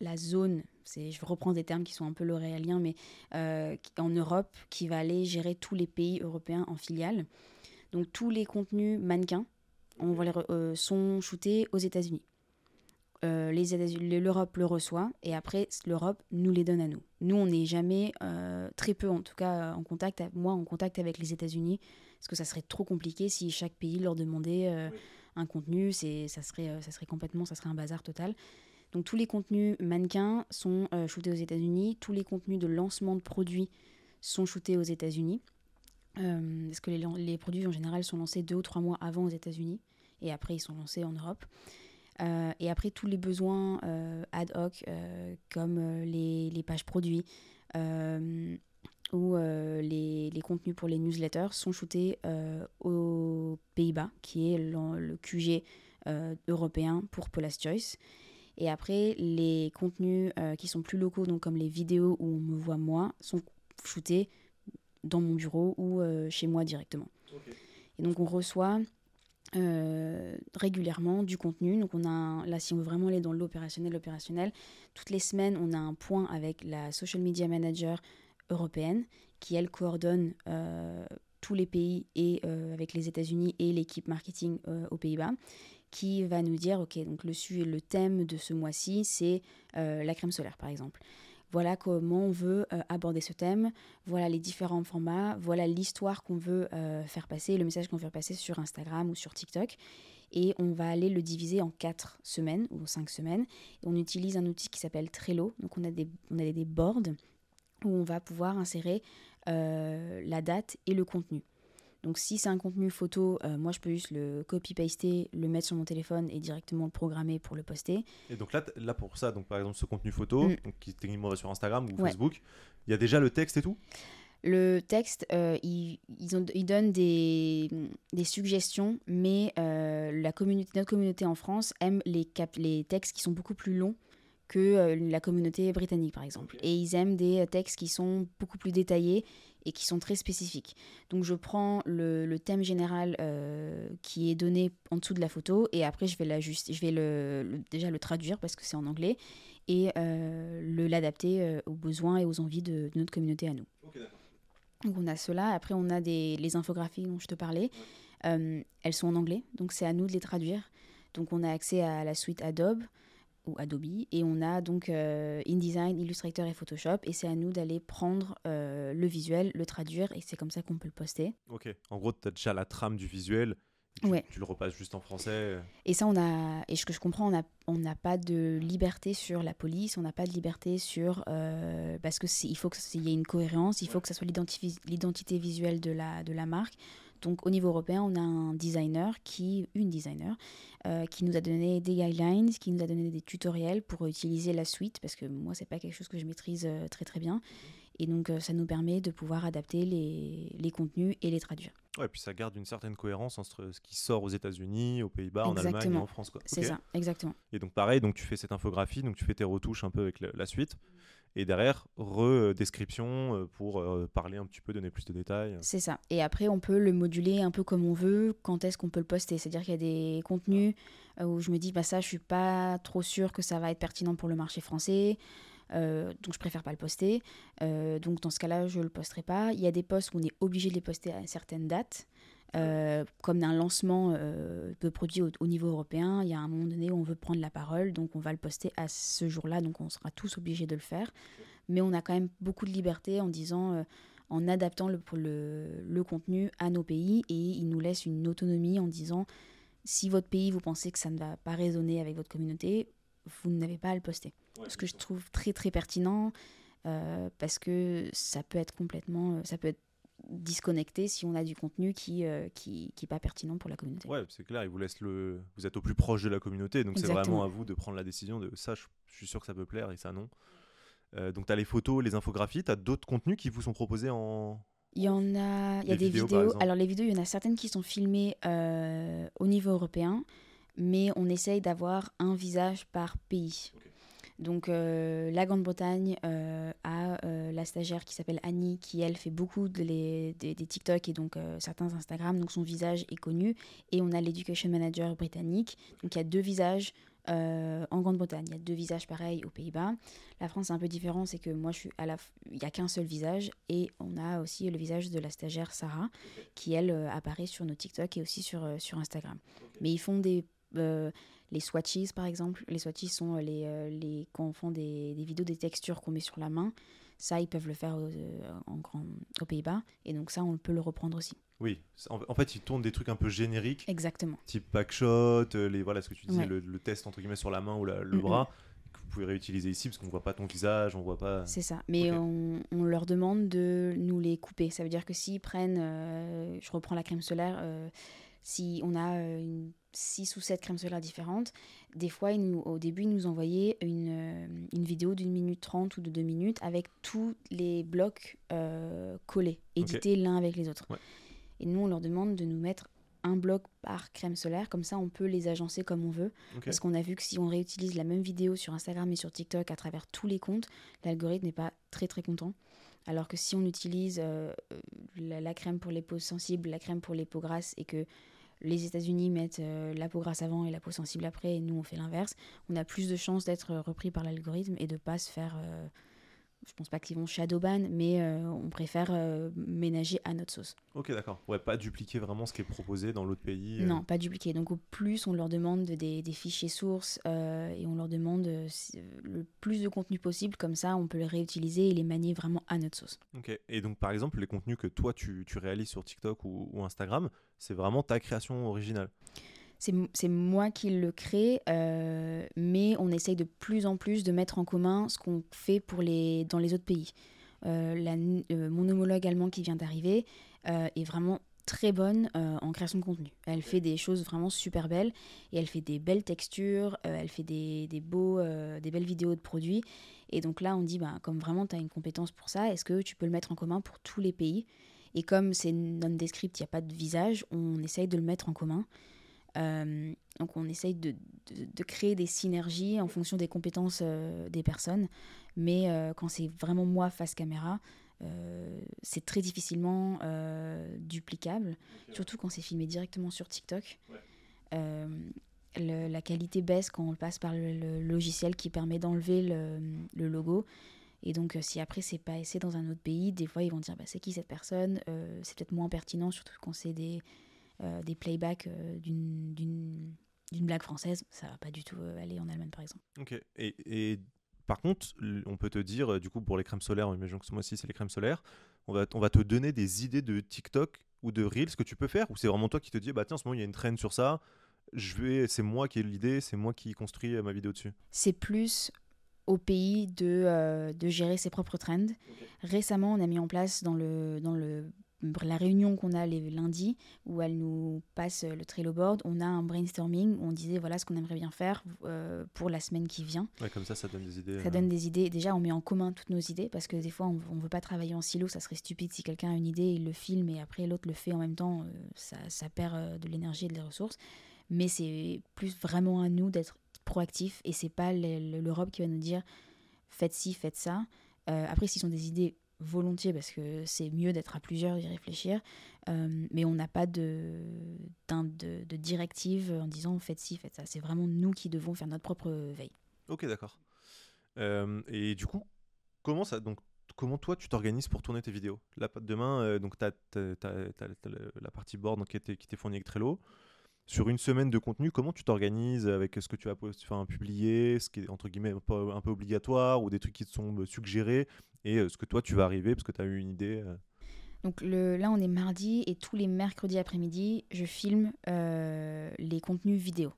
la zone, je reprends des termes qui sont un peu l'oréaliens, mais euh, en Europe, qui va aller gérer tous les pays européens en filiale. Donc tous les contenus mannequins euh, sont shootés aux États-Unis. Euh, l'Europe le reçoit et après l'Europe nous les donne à nous. Nous, on n'est jamais, très peu en tout cas, en contact, moi en contact avec les États-Unis, parce que ça serait trop compliqué si chaque pays leur demandait un contenu, ça serait, ça serait complètement, ça serait un bazar total. Donc tous les contenus mannequins sont euh, shootés aux États-Unis, tous les contenus de lancement de produits sont shootés aux États-Unis. Euh, parce que les, produits en général sont lancés deux ou trois mois avant aux États-Unis et après ils sont lancés en Europe. Euh, et après tous les besoins ad hoc comme les, pages produits ou les, contenus pour les newsletters sont shootés aux Pays-Bas, qui est le, QG européen pour Paula's Choice. Et après, les contenus euh, qui sont plus locaux, donc comme les vidéos où on me voit moi, sont shootés dans mon bureau ou euh, chez moi directement. Et donc on reçoit euh, régulièrement du contenu. Donc on a là si on veut vraiment aller dans l'opérationnel, l'opérationnel, toutes les semaines on a un point avec la social media manager européenne qui elle coordonne tous les pays et avec les États-Unis et l'équipe marketing aux Pays-Bas qui va nous dire, ok, donc le, le thème de ce mois-ci, c'est euh, la crème solaire, par exemple. Voilà comment on veut euh, aborder ce thème, voilà les différents formats, voilà l'histoire qu'on veut euh, faire passer, le message qu'on veut faire passer sur Instagram ou sur TikTok. Et on va aller le diviser en quatre semaines ou cinq semaines. On utilise un outil qui s'appelle Trello. Donc on a des, on a des boards où on va pouvoir insérer la date et le contenu. Donc si c'est un contenu photo, euh, moi je peux juste le copy-paster, le mettre sur mon téléphone et directement le programmer pour le poster. Et donc là, là pour ça, donc par exemple ce contenu photo, mm. qui techniquement va sur Instagram ou Facebook, il y a déjà le texte et tout? Le texte, euh, il, ils, donne des, des, suggestions, mais euh, la communauté, notre communauté en France aime les, cap, les textes qui sont beaucoup plus longs que la communauté britannique, par exemple. Et ils aiment des textes qui sont beaucoup plus détaillés et qui sont très spécifiques. Donc je prends le, thème général euh, qui est donné en dessous de la photo et après je vais, je vais le, déjà le traduire parce que c'est en anglais et euh, l'adapter euh, aux besoins et aux envies de, notre communauté à nous. donc on a cela, après on a des, les infographies dont je te parlais, elles sont en anglais, donc c'est à nous de les traduire. Donc on a accès à la suite Adobe, ou Adobe. Et on a donc euh, InDesign, Illustrator et Photoshop. Et c'est à nous d'aller prendre euh, le visuel, le traduire. Et c'est comme ça qu'on peut le poster. Ok. En gros, tu as déjà la trame du visuel. Tu, ouais. tu le repasses juste en français. Et ça, on a, et ce que je comprends, on n'a on pas de liberté sur la police, on n'a pas de liberté sur. Euh, parce qu'il faut qu'il y ait une cohérence, il faut que ça soit l'identité visuelle de la, de la marque. Donc au niveau européen, on a un designer qui, une designer, euh, qui nous a donné des guidelines, qui nous a donné des tutoriels pour utiliser la suite, parce que moi, c'est pas quelque chose que je maîtrise euh, très très bien. Et donc, euh, ça nous permet de pouvoir adapter les, les, contenus et les traduire. Ouais, et puis ça garde une certaine cohérence entre ce qui sort aux États-Unis, aux Pays-Bas, en Allemagne et en France. C'est ça, exactement. Et donc, pareil, donc tu fais cette infographie, donc tu fais tes retouches un peu avec la suite et derrière, re-description euh, pour euh, parler un petit peu, donner plus de détails. C'est ça. Et après, on peut le moduler un peu comme on veut, quand est-ce qu'on peut le poster. C'est-à-dire qu'il y a des contenus euh, où je me dis, bah ça, je suis pas trop sûre que ça va être pertinent pour le marché français. donc je préfère pas le poster. donc dans ce cas-là, je le posterai pas. Il y a des posts où on est obligé de les poster à certaines dates. Euh, comme d'un lancement euh, de produits au, niveau européen, il y a un moment donné où on veut prendre la parole, donc on va le poster à ce jour-là, donc on sera tous obligés de le faire. Mais on a quand même beaucoup de liberté en disant, euh, en adaptant le, le, le, contenu à nos pays, et il nous laisse une autonomie en disant, si votre pays, vous pensez que ça ne va pas résonner avec votre communauté, vous n'avez pas à le poster. Ce que je trouve très très pertinent, parce que ça peut être complètement, ça peut être disconnecté si on a du contenu qui euh, qui, qui est pas pertinent pour la communauté. Ouais, c'est clair, il vous laisse le vous êtes au plus proche de la communauté donc c'est vraiment à vous de prendre la décision de ça je, suis sûr que ça peut plaire et ça non. donc tu as les photos, les infographies, tu as d'autres contenus qui vous sont proposés en... Il y en a, il y a des vidéos. Alors les vidéos, il y en a certaines qui sont filmées au niveau européen, mais on essaye d'avoir un visage par pays. Donc euh, la Grande-Bretagne euh, a euh, la stagiaire qui s'appelle Annie, qui elle fait beaucoup de les, des, TikTok et donc certains Instagram, donc son visage est connu. Et on a l'Education Manager britannique, donc il y a deux visages en Grande-Bretagne. Il y a deux visages pareils aux Pays-Bas. La France c'est un peu différent, c'est que moi je suis à la, il n'y a qu'un seul visage et on a aussi le visage de la stagiaire Sarah, qui elle apparaît sur nos TikTok et aussi sur, sur Instagram. Mais ils font des les swatches, par exemple. Les swatches sont euh, les, euh, les quand on fait des, des, vidéos des textures qu'on met sur la main. Ça, ils peuvent le faire euh, en grand, aux Pays-Bas. Et donc ça, on peut le reprendre aussi. Oui, en fait, ils tournent des trucs un peu génériques. Exactement. Type backshot, les, voilà ce que tu disais, le, test entre guillemets sur la main ou le bras, que vous pouvez réutiliser ici parce qu'on voit pas ton visage, on voit pas. C'est ça. Mais on, on, leur demande de nous les couper. Ça veut dire que s'ils prennent, je reprends la crème solaire, si on a une 6 ou 7 crèmes solaires différentes. Des fois, nous, au début, ils nous envoyaient une, euh, une vidéo d'une minute trente ou de deux minutes avec tous les blocs euh, collés, édités l'un avec les autres. Et nous, on leur demande de nous mettre un bloc par crème solaire, comme ça on peut les agencer comme on veut. Parce qu'on a vu que si on réutilise la même vidéo sur Instagram et sur TikTok à travers tous les comptes, l'algorithme n'est pas très très content. Alors que si on utilise euh, la, la, crème pour les peaux sensibles, la crème pour les peaux grasses et que les États-Unis mettent euh, la peau grasse avant et la peau sensible après, et nous on fait l'inverse, on a plus de chances d'être repris par l'algorithme et de pas se faire euh, je pense pas qu'ils vont shadowban, mais euh, on préfère euh, ménager à notre sauce. Ok, d'accord. Ouais, pas dupliquer vraiment ce qui est proposé dans l'autre pays. Euh. Non, pas dupliquer. Donc au plus, on leur demande des, des fichiers sources et on leur demande le plus de contenu possible. Comme ça, on peut les réutiliser et les manier vraiment à notre sauce. Ok. Et donc par exemple, les contenus que toi tu, tu réalises sur TikTok ou, ou Instagram, c'est vraiment ta création originale? C'est moi qui le crée, euh, mais on essaye de plus en plus de mettre en commun ce qu'on fait pour les, dans les autres pays. Euh, la, euh, mon homologue allemand qui vient d'arriver est vraiment très bonne en création de contenu. Elle fait des choses vraiment super belles et elle fait des belles textures, elle fait des, des beaux, des belles vidéos de produits. Et donc là, on dit, bah, comme vraiment tu as une compétence pour ça, est-ce que tu peux le mettre en commun pour tous les pays? Et comme c'est non-descript, il n'y a pas de visage, on essaye de le mettre en commun. Euh, donc on essaye de, de, créer des synergies en fonction des compétences euh, des personnes. Mais euh, quand c'est vraiment moi face caméra, c'est très difficilement duplicable, surtout quand c'est filmé directement sur TikTok. la qualité baisse quand on passe par le, logiciel qui permet d'enlever le, le, logo. Et donc, si après c'est pas essayé dans un autre pays, des fois ils vont dire bah, c'est qui cette personne? C'est peut-être moins pertinent, surtout quand c'est des, euh, des playbacks euh, d'une blague française, ça va pas du tout euh, aller en Allemagne par exemple. Ok. Et, et, par contre, on peut te dire, du coup, pour les crèmes solaires, imaginons que ce mois-ci c'est les crèmes solaires, on va, on va te donner des idées de TikTok ou de Reels que tu peux faire Ou c'est vraiment toi qui te dis, bah tiens, en ce moment il y a une traîne sur ça, je vais, c'est moi qui ai l'idée, c'est moi qui construis ma vidéo dessus C'est plus au pays de, de gérer ses propres trends. Récemment, on a mis en place dans le, dans le la réunion qu'on a les lundis où elle nous passe le Trello board, on a un brainstorming où on disait voilà ce qu'on aimerait bien faire euh, pour la semaine qui vient. comme ça, ça donne des idées. Ça euh. donne des idées. Déjà, on met en commun toutes nos idées parce que des fois, on ne veut pas travailler en silo. Ça serait stupide si quelqu'un a une idée, il le filme et après l'autre le fait en même temps. Euh, ça, ça, perd de l'énergie et des ressources. Mais c'est plus vraiment à nous d'être proactifs et c'est pas l'Europe qui va nous dire faites ci, faites ça. après, s'ils sont des idées volontiers parce que c'est mieux d'être à plusieurs, d'y réfléchir. Euh, mais on n'a pas de, de, directive en disant faites ci, faites ça. C'est vraiment nous qui devons faire notre propre veille. Ok, d'accord. Euh, et du coup, comment ça donc comment toi tu t'organises pour tourner tes vidéos? Là, demain, euh, donc tu as, la partie board qui t'est fournie avec Trello sur une semaine de contenu, comment tu t'organises avec ce que tu vas enfin, publier, ce qui est entre guillemets un peu, un peu, obligatoire ou des trucs qui te sont suggérés et euh, ce que toi tu vas arriver parce que tu as eu une idée euh? Donc le, là on est mardi et tous les mercredis après-midi je filme euh, les contenus vidéo.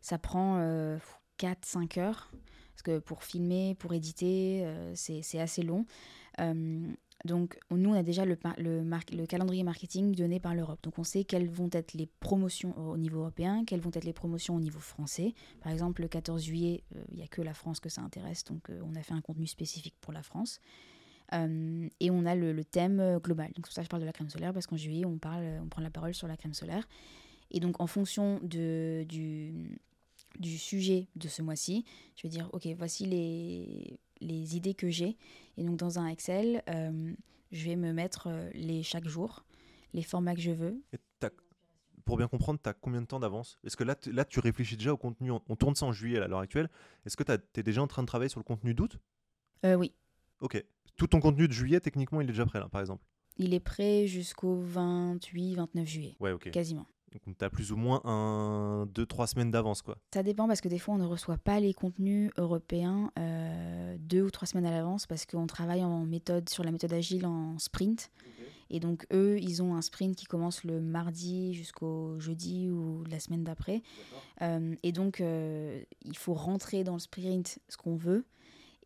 Ça prend 4-5 heures parce que pour filmer, pour éditer, c'est assez long. Donc, nous, on a déjà le, le, le calendrier marketing donné par l'Europe. Donc, on sait quelles vont être les promotions au niveau européen, quelles vont être les promotions au niveau français. Par exemple, le 14 juillet, euh, il n'y a que la France que ça intéresse. Donc, euh, on a fait un contenu spécifique pour la France. Euh, et on a le, thème global. Donc, pour ça, je parle de la crème solaire parce qu'en juillet, on, parle, on prend la parole sur la crème solaire. Et donc, en fonction de, du, du sujet de ce mois-ci, je vais dire, OK, voici les, les idées que j'ai. Et donc dans un Excel, euh, je vais me mettre euh, les chaque jour, les formats que je veux. pour bien comprendre, tu as combien de temps d'avance? Est-ce que là, là, tu réfléchis déjà au contenu On tourne ça en juillet à l'heure actuelle. Est-ce que tu es déjà en train de travailler sur le contenu d'août? Euh, Oui. Ok. Tout ton contenu de juillet, techniquement, il est déjà prêt là, par exemple? Il est prêt jusqu'au 28-29 juillet. Ouais, ok. Quasiment. Donc tu as plus ou moins un, deux, trois semaines d'avance quoi. Ça dépend parce que des fois on ne reçoit pas les contenus européens euh, deux ou trois semaines à l'avance parce qu'on travaille en méthode sur la méthode agile en sprint. Et donc eux, ils ont un sprint qui commence le mardi jusqu'au jeudi ou la semaine d'après. Euh, et donc euh, il faut rentrer dans le sprint ce qu'on veut.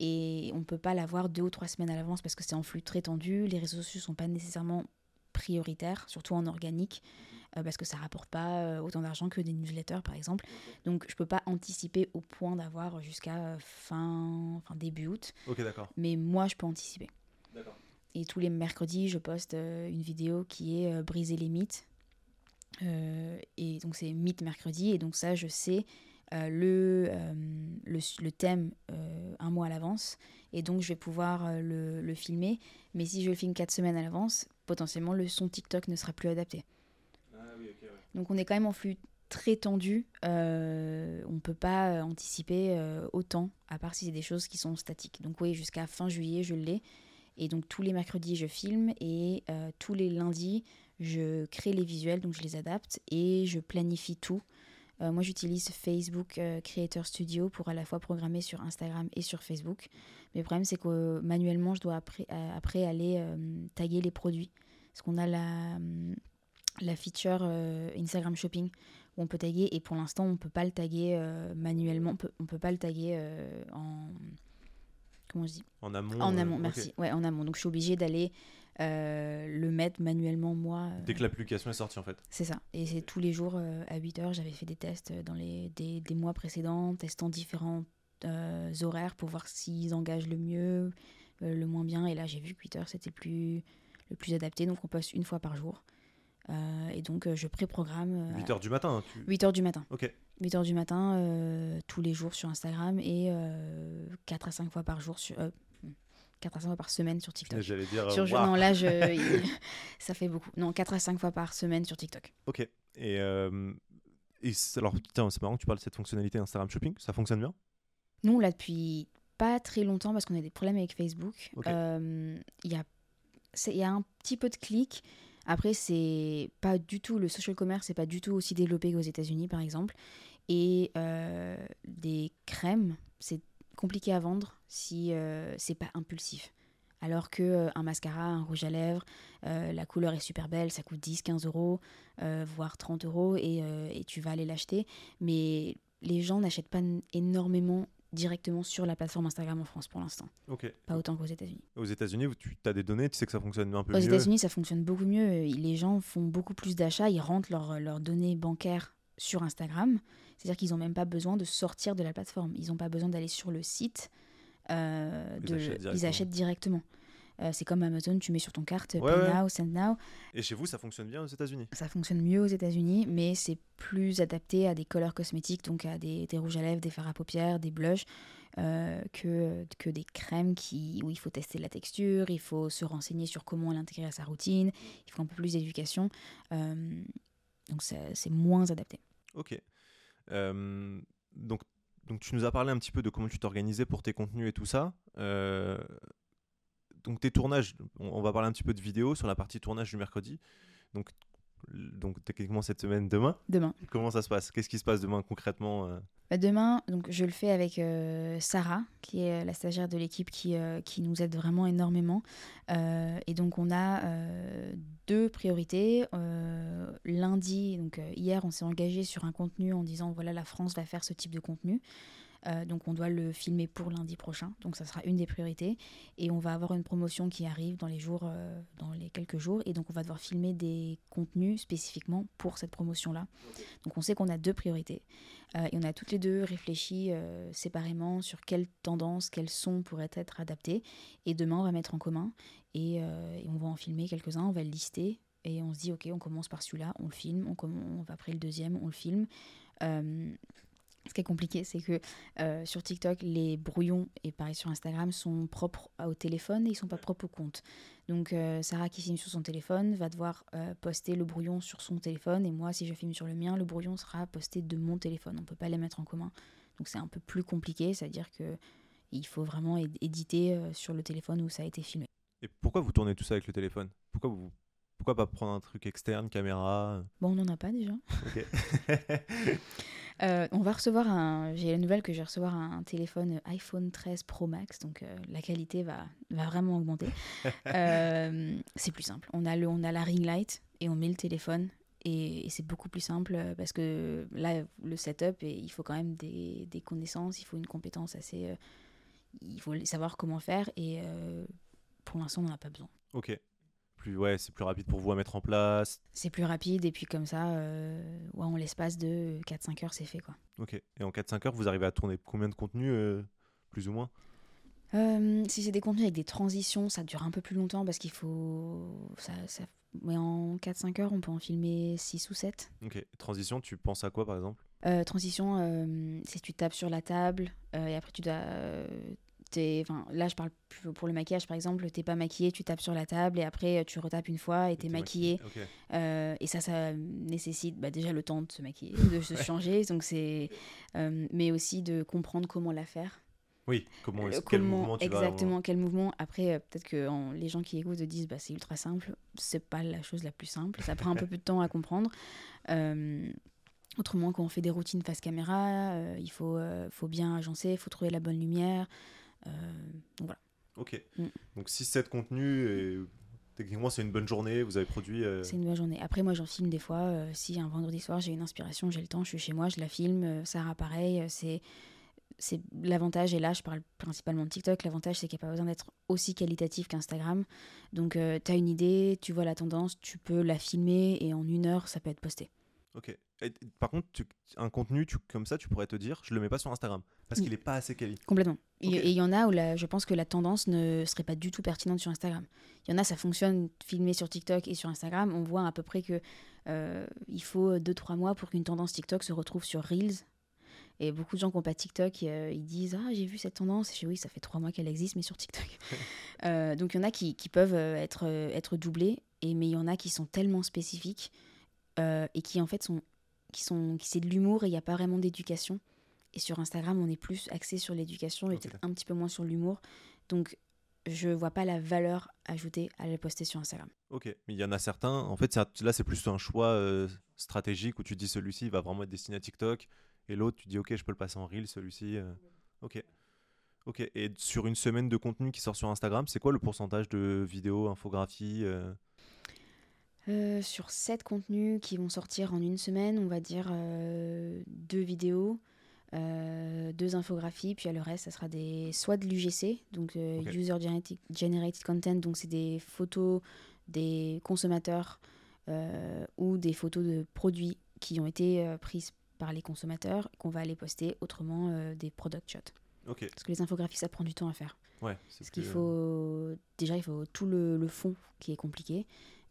Et on ne peut pas l'avoir deux ou trois semaines à l'avance parce que c'est en flux très tendu. Les réseaux sociaux ne sont pas nécessairement prioritaires, surtout en organique. Euh, parce que ça rapporte pas euh, autant d'argent que des newsletters par exemple. Donc je peux pas anticiper au point d'avoir jusqu'à euh, fin, fin début août. Ok d'accord. Mais moi je peux anticiper. D'accord. Et tous les mercredis je poste une vidéo qui est briser les mythes. et donc c'est mythe mercredi et donc ça je sais le, le, le, thème un mois à l'avance et donc je vais pouvoir le, le, filmer. Mais si je le filme quatre semaines à l'avance, potentiellement le son TikTok ne sera plus adapté. Donc on est quand même en flux très tendu. Euh, on ne peut pas euh, anticiper euh, autant, à part si c'est des choses qui sont statiques. Donc oui, jusqu'à fin juillet, je l'ai. Et donc tous les mercredis, je filme et tous les lundis, je crée les visuels, donc je les adapte et je planifie tout. Moi, j'utilise Facebook Creator Studio pour à la fois programmer sur Instagram et sur Facebook. Mais le problème, c'est que manuellement, je dois après, après aller taguer les produits. Parce qu'on a la, la feature euh, Instagram Shopping où on peut taguer et pour l'instant on peut pas le taguer euh, manuellement, on peut, on peut pas le taguer euh, en comment je dis? En amont. En amont, merci. Ouais, en amont. Donc je suis obligée d'aller le mettre manuellement moi. Dès que l'application est sortie en fait. C'est ça. Et c'est tous les jours à 8 heures. J'avais fait des tests dans les des, des mois précédents, testant différents horaires pour voir s'ils engagent le mieux, le moins bien. Et là j'ai vu que 8 heures c'était plus le plus adapté. Donc on poste une fois par jour. Euh, et donc, euh, je pré-programme. 8h euh, du matin 8h hein, du matin. Ok. 8h du matin, tous les jours sur Instagram et 4 à 5 fois par jour sur. 4 à 5 fois par semaine sur TikTok. J'allais dire. Sur, Non, là, je, ça fait beaucoup. Non, 4 à 5 fois par semaine sur TikTok. Ok. Et, et alors, c'est marrant que tu parles de cette fonctionnalité Instagram Shopping. Ça fonctionne bien? Nous, l'a depuis pas très longtemps parce qu'on a des problèmes avec Facebook. Il y, a, y a un petit peu de clics. Après, c'est pas du tout, le social commerce, c'est pas du tout aussi développé qu'aux États-Unis, par exemple. Et euh, des crèmes, c'est compliqué à vendre si euh, c'est pas impulsif. Alors que euh, un mascara, un rouge à lèvres, la couleur est super belle, ça coûte 10, 15 euros, voire 30 euros, et, et tu vas aller l'acheter. Mais les gens n'achètent pas énormément directement sur la plateforme Instagram en France pour l'instant. Pas autant qu'aux États-Unis. Aux États-Unis, tu as des données, tu sais que ça fonctionne un peu mieux. Aux États-Unis, ça fonctionne beaucoup mieux. Les gens font beaucoup plus d'achats, ils rentrent leurs données bancaires sur Instagram. C'est-à-dire qu'ils n'ont même pas besoin de sortir de la plateforme. Ils n'ont pas besoin d'aller sur le site. Euh, ils achètent directement. Euh, c'est comme Amazon, tu mets sur ton carte Pay Now, Send Now. Et chez vous, ça fonctionne bien aux États-Unis? Ça fonctionne mieux aux États-Unis, mais c'est plus adapté à des couleurs cosmétiques, donc à des, des, rouges à lèvres, des fards à paupières, des blushs, euh, que, que des crèmes qui, où il faut tester la texture, il faut se renseigner sur comment l'intégrer à sa routine, il faut un peu plus d'éducation. Donc c'est moins adapté. Ok. donc donc tu nous as parlé un petit peu de comment tu t'organisais pour tes contenus et tout ça. Euh, donc tes tournages, on, va parler un petit peu de vidéo sur la partie tournage du mercredi. Donc techniquement cette semaine, demain. Demain. Comment ça se passe? Qu'est-ce qui se passe demain concrètement euh? bah, Demain, donc je le fais avec euh, Sarah, qui est la stagiaire de l'équipe qui, euh, qui nous aide vraiment énormément. et donc on a deux priorités. lundi, donc hier, on s'est engagé sur un contenu en disant voilà la France va faire ce type de contenu. Euh, donc on doit le filmer pour lundi prochain, donc ça sera une des priorités. Et on va avoir une promotion qui arrive dans les jours, euh, dans les quelques jours, et donc on va devoir filmer des contenus spécifiquement pour cette promotion-là. Donc on sait qu'on a deux priorités, euh, et on a toutes les deux réfléchi séparément sur quelles tendances, quels sons pourraient être adaptés. Et demain on va mettre en commun, et, on va en filmer quelques-uns, on va le lister, et on se dit ok on commence par celui-là, on le filme, on, on va après le deuxième, on le filme. Ce qui est compliqué, c'est que euh, sur TikTok, les brouillons, et pareil sur Instagram, sont propres au téléphone et ils sont pas propres au compte. Donc euh, Sarah qui filme sur son téléphone va devoir euh, poster le brouillon sur son téléphone et moi, si je filme sur le mien, le brouillon sera posté de mon téléphone. On ne peut pas les mettre en commun. Donc c'est un peu plus compliqué, c'est-à-dire que il faut vraiment éditer sur le téléphone où ça a été filmé. Et pourquoi vous tournez tout ça avec le téléphone? Pourquoi vous pourquoi pas prendre un truc externe, caméra Bon, on n'en a pas déjà. Euh, on va recevoir un. J'ai la nouvelle que je vais recevoir un, téléphone iPhone 13 Pro Max, donc euh, la qualité va, va vraiment augmenter. Euh, c'est plus simple. On a, le, on a la ring light et on met le téléphone et, c'est beaucoup plus simple parce que là, le setup, et il faut quand même des, des connaissances, il faut une compétence assez. il faut savoir comment faire et pour l'instant, on n'en a pas besoin. Ok plus ouais, c'est plus rapide pour vous à mettre en place. C'est plus rapide et puis comme ça, euh, ouais, en l'espace de 4-5 heures, c'est fait quoi. Ok. Et en 4-5 heures, vous arrivez à tourner combien de contenu, euh, plus ou moins? Euh, Si c'est des contenus avec des transitions, ça dure un peu plus longtemps parce qu'il faut. Ça, ça... Mais en 4-5 heures, on peut en filmer 6 ou 7. Ok. Transition, tu penses à quoi par exemple? Transition, c'est tu tapes sur la table et après tu dois là je parle pour le maquillage par exemple, t'es pas maquillé, tu tapes sur la table et après tu retapes une fois et t'es maquillé. Euh, et ça, ça nécessite bah, déjà le temps de se maquiller, de se changer, donc c'est, euh, mais aussi de comprendre comment la faire. Oui, comment, euh, quel mouvement tu Exactement, quel mouvement. Après, peut-être que les gens qui écoutent disent bah, c'est ultra simple. C'est pas la chose la plus simple. Ça prend un peu plus de temps à comprendre. autrement, quand on fait des routines face caméra, il faut, faut bien agencer, il faut trouver la bonne lumière. Euh, voilà. Ok. Mm. Donc 6-7 contenus et techniquement c'est une bonne journée, vous avez produit. Euh, c'est une bonne journée. Après moi j'en filme des fois, euh, si un vendredi soir j'ai une inspiration, j'ai le temps, je suis chez moi, je la filme, Sarah pareil, c'est c'est l'avantage et là je parle principalement de TikTok l'avantage c'est qu'il n'y a pas besoin d'être aussi qualitatif qu'Instagram donc tu as une idée tu vois la tendance tu peux la filmer et en une heure ça peut être posté Ok. par contre, un contenu tu, comme ça, tu pourrais te dire, je le mets pas sur Instagram parce qu'il n'est pas assez quali. Complètement. Et il y en a où je pense que la tendance ne serait pas du tout pertinente sur Instagram. Il y en a, ça fonctionne filmé sur TikTok et sur Instagram. On voit à peu près que euh, il faut 2-3 mois pour qu'une tendance TikTok se retrouve sur Reels. Et beaucoup de gens qui n'ont pas TikTok, euh, ils disent Ah, j'ai vu cette tendance. Et je dis Oui, ça fait 3 mois qu'elle existe, mais sur TikTok. Euh, donc il y en a qui, qui peuvent être, être doublés, et, mais il y en a qui sont tellement spécifiques et qui en fait sont qui sont qui c'est de l'humour et il n'y a pas vraiment d'éducation. Et sur Instagram, on est plus axé sur l'éducation et peut-être un petit peu moins sur l'humour. Donc je vois pas la valeur ajoutée à les poster sur Instagram. Ok, mais il y en a certains, en fait, là c'est plus un choix euh, stratégique où tu dis celui-ci va vraiment être destiné à TikTok et l'autre tu dis ok, je peux le passer en reel, celui-ci. Euh, ok. Ok, et sur une semaine de contenu qui sort sur Instagram, c'est quoi le pourcentage de vidéos, infographies euh, sur 7 contenus qui vont sortir en une semaine, on va dire euh, deux vidéos, euh, deux infographies, puis le reste, ça sera des, soit de l'UGC, donc User Generated Content, donc c'est des photos des consommateurs ou des photos de produits qui ont été prises par les consommateurs qu'on va aller poster, autrement des product shots. Parce que les infographies, ça prend du temps à faire. Ouais, Parce qu'il faut déjà il faut tout le, le fond qui est compliqué.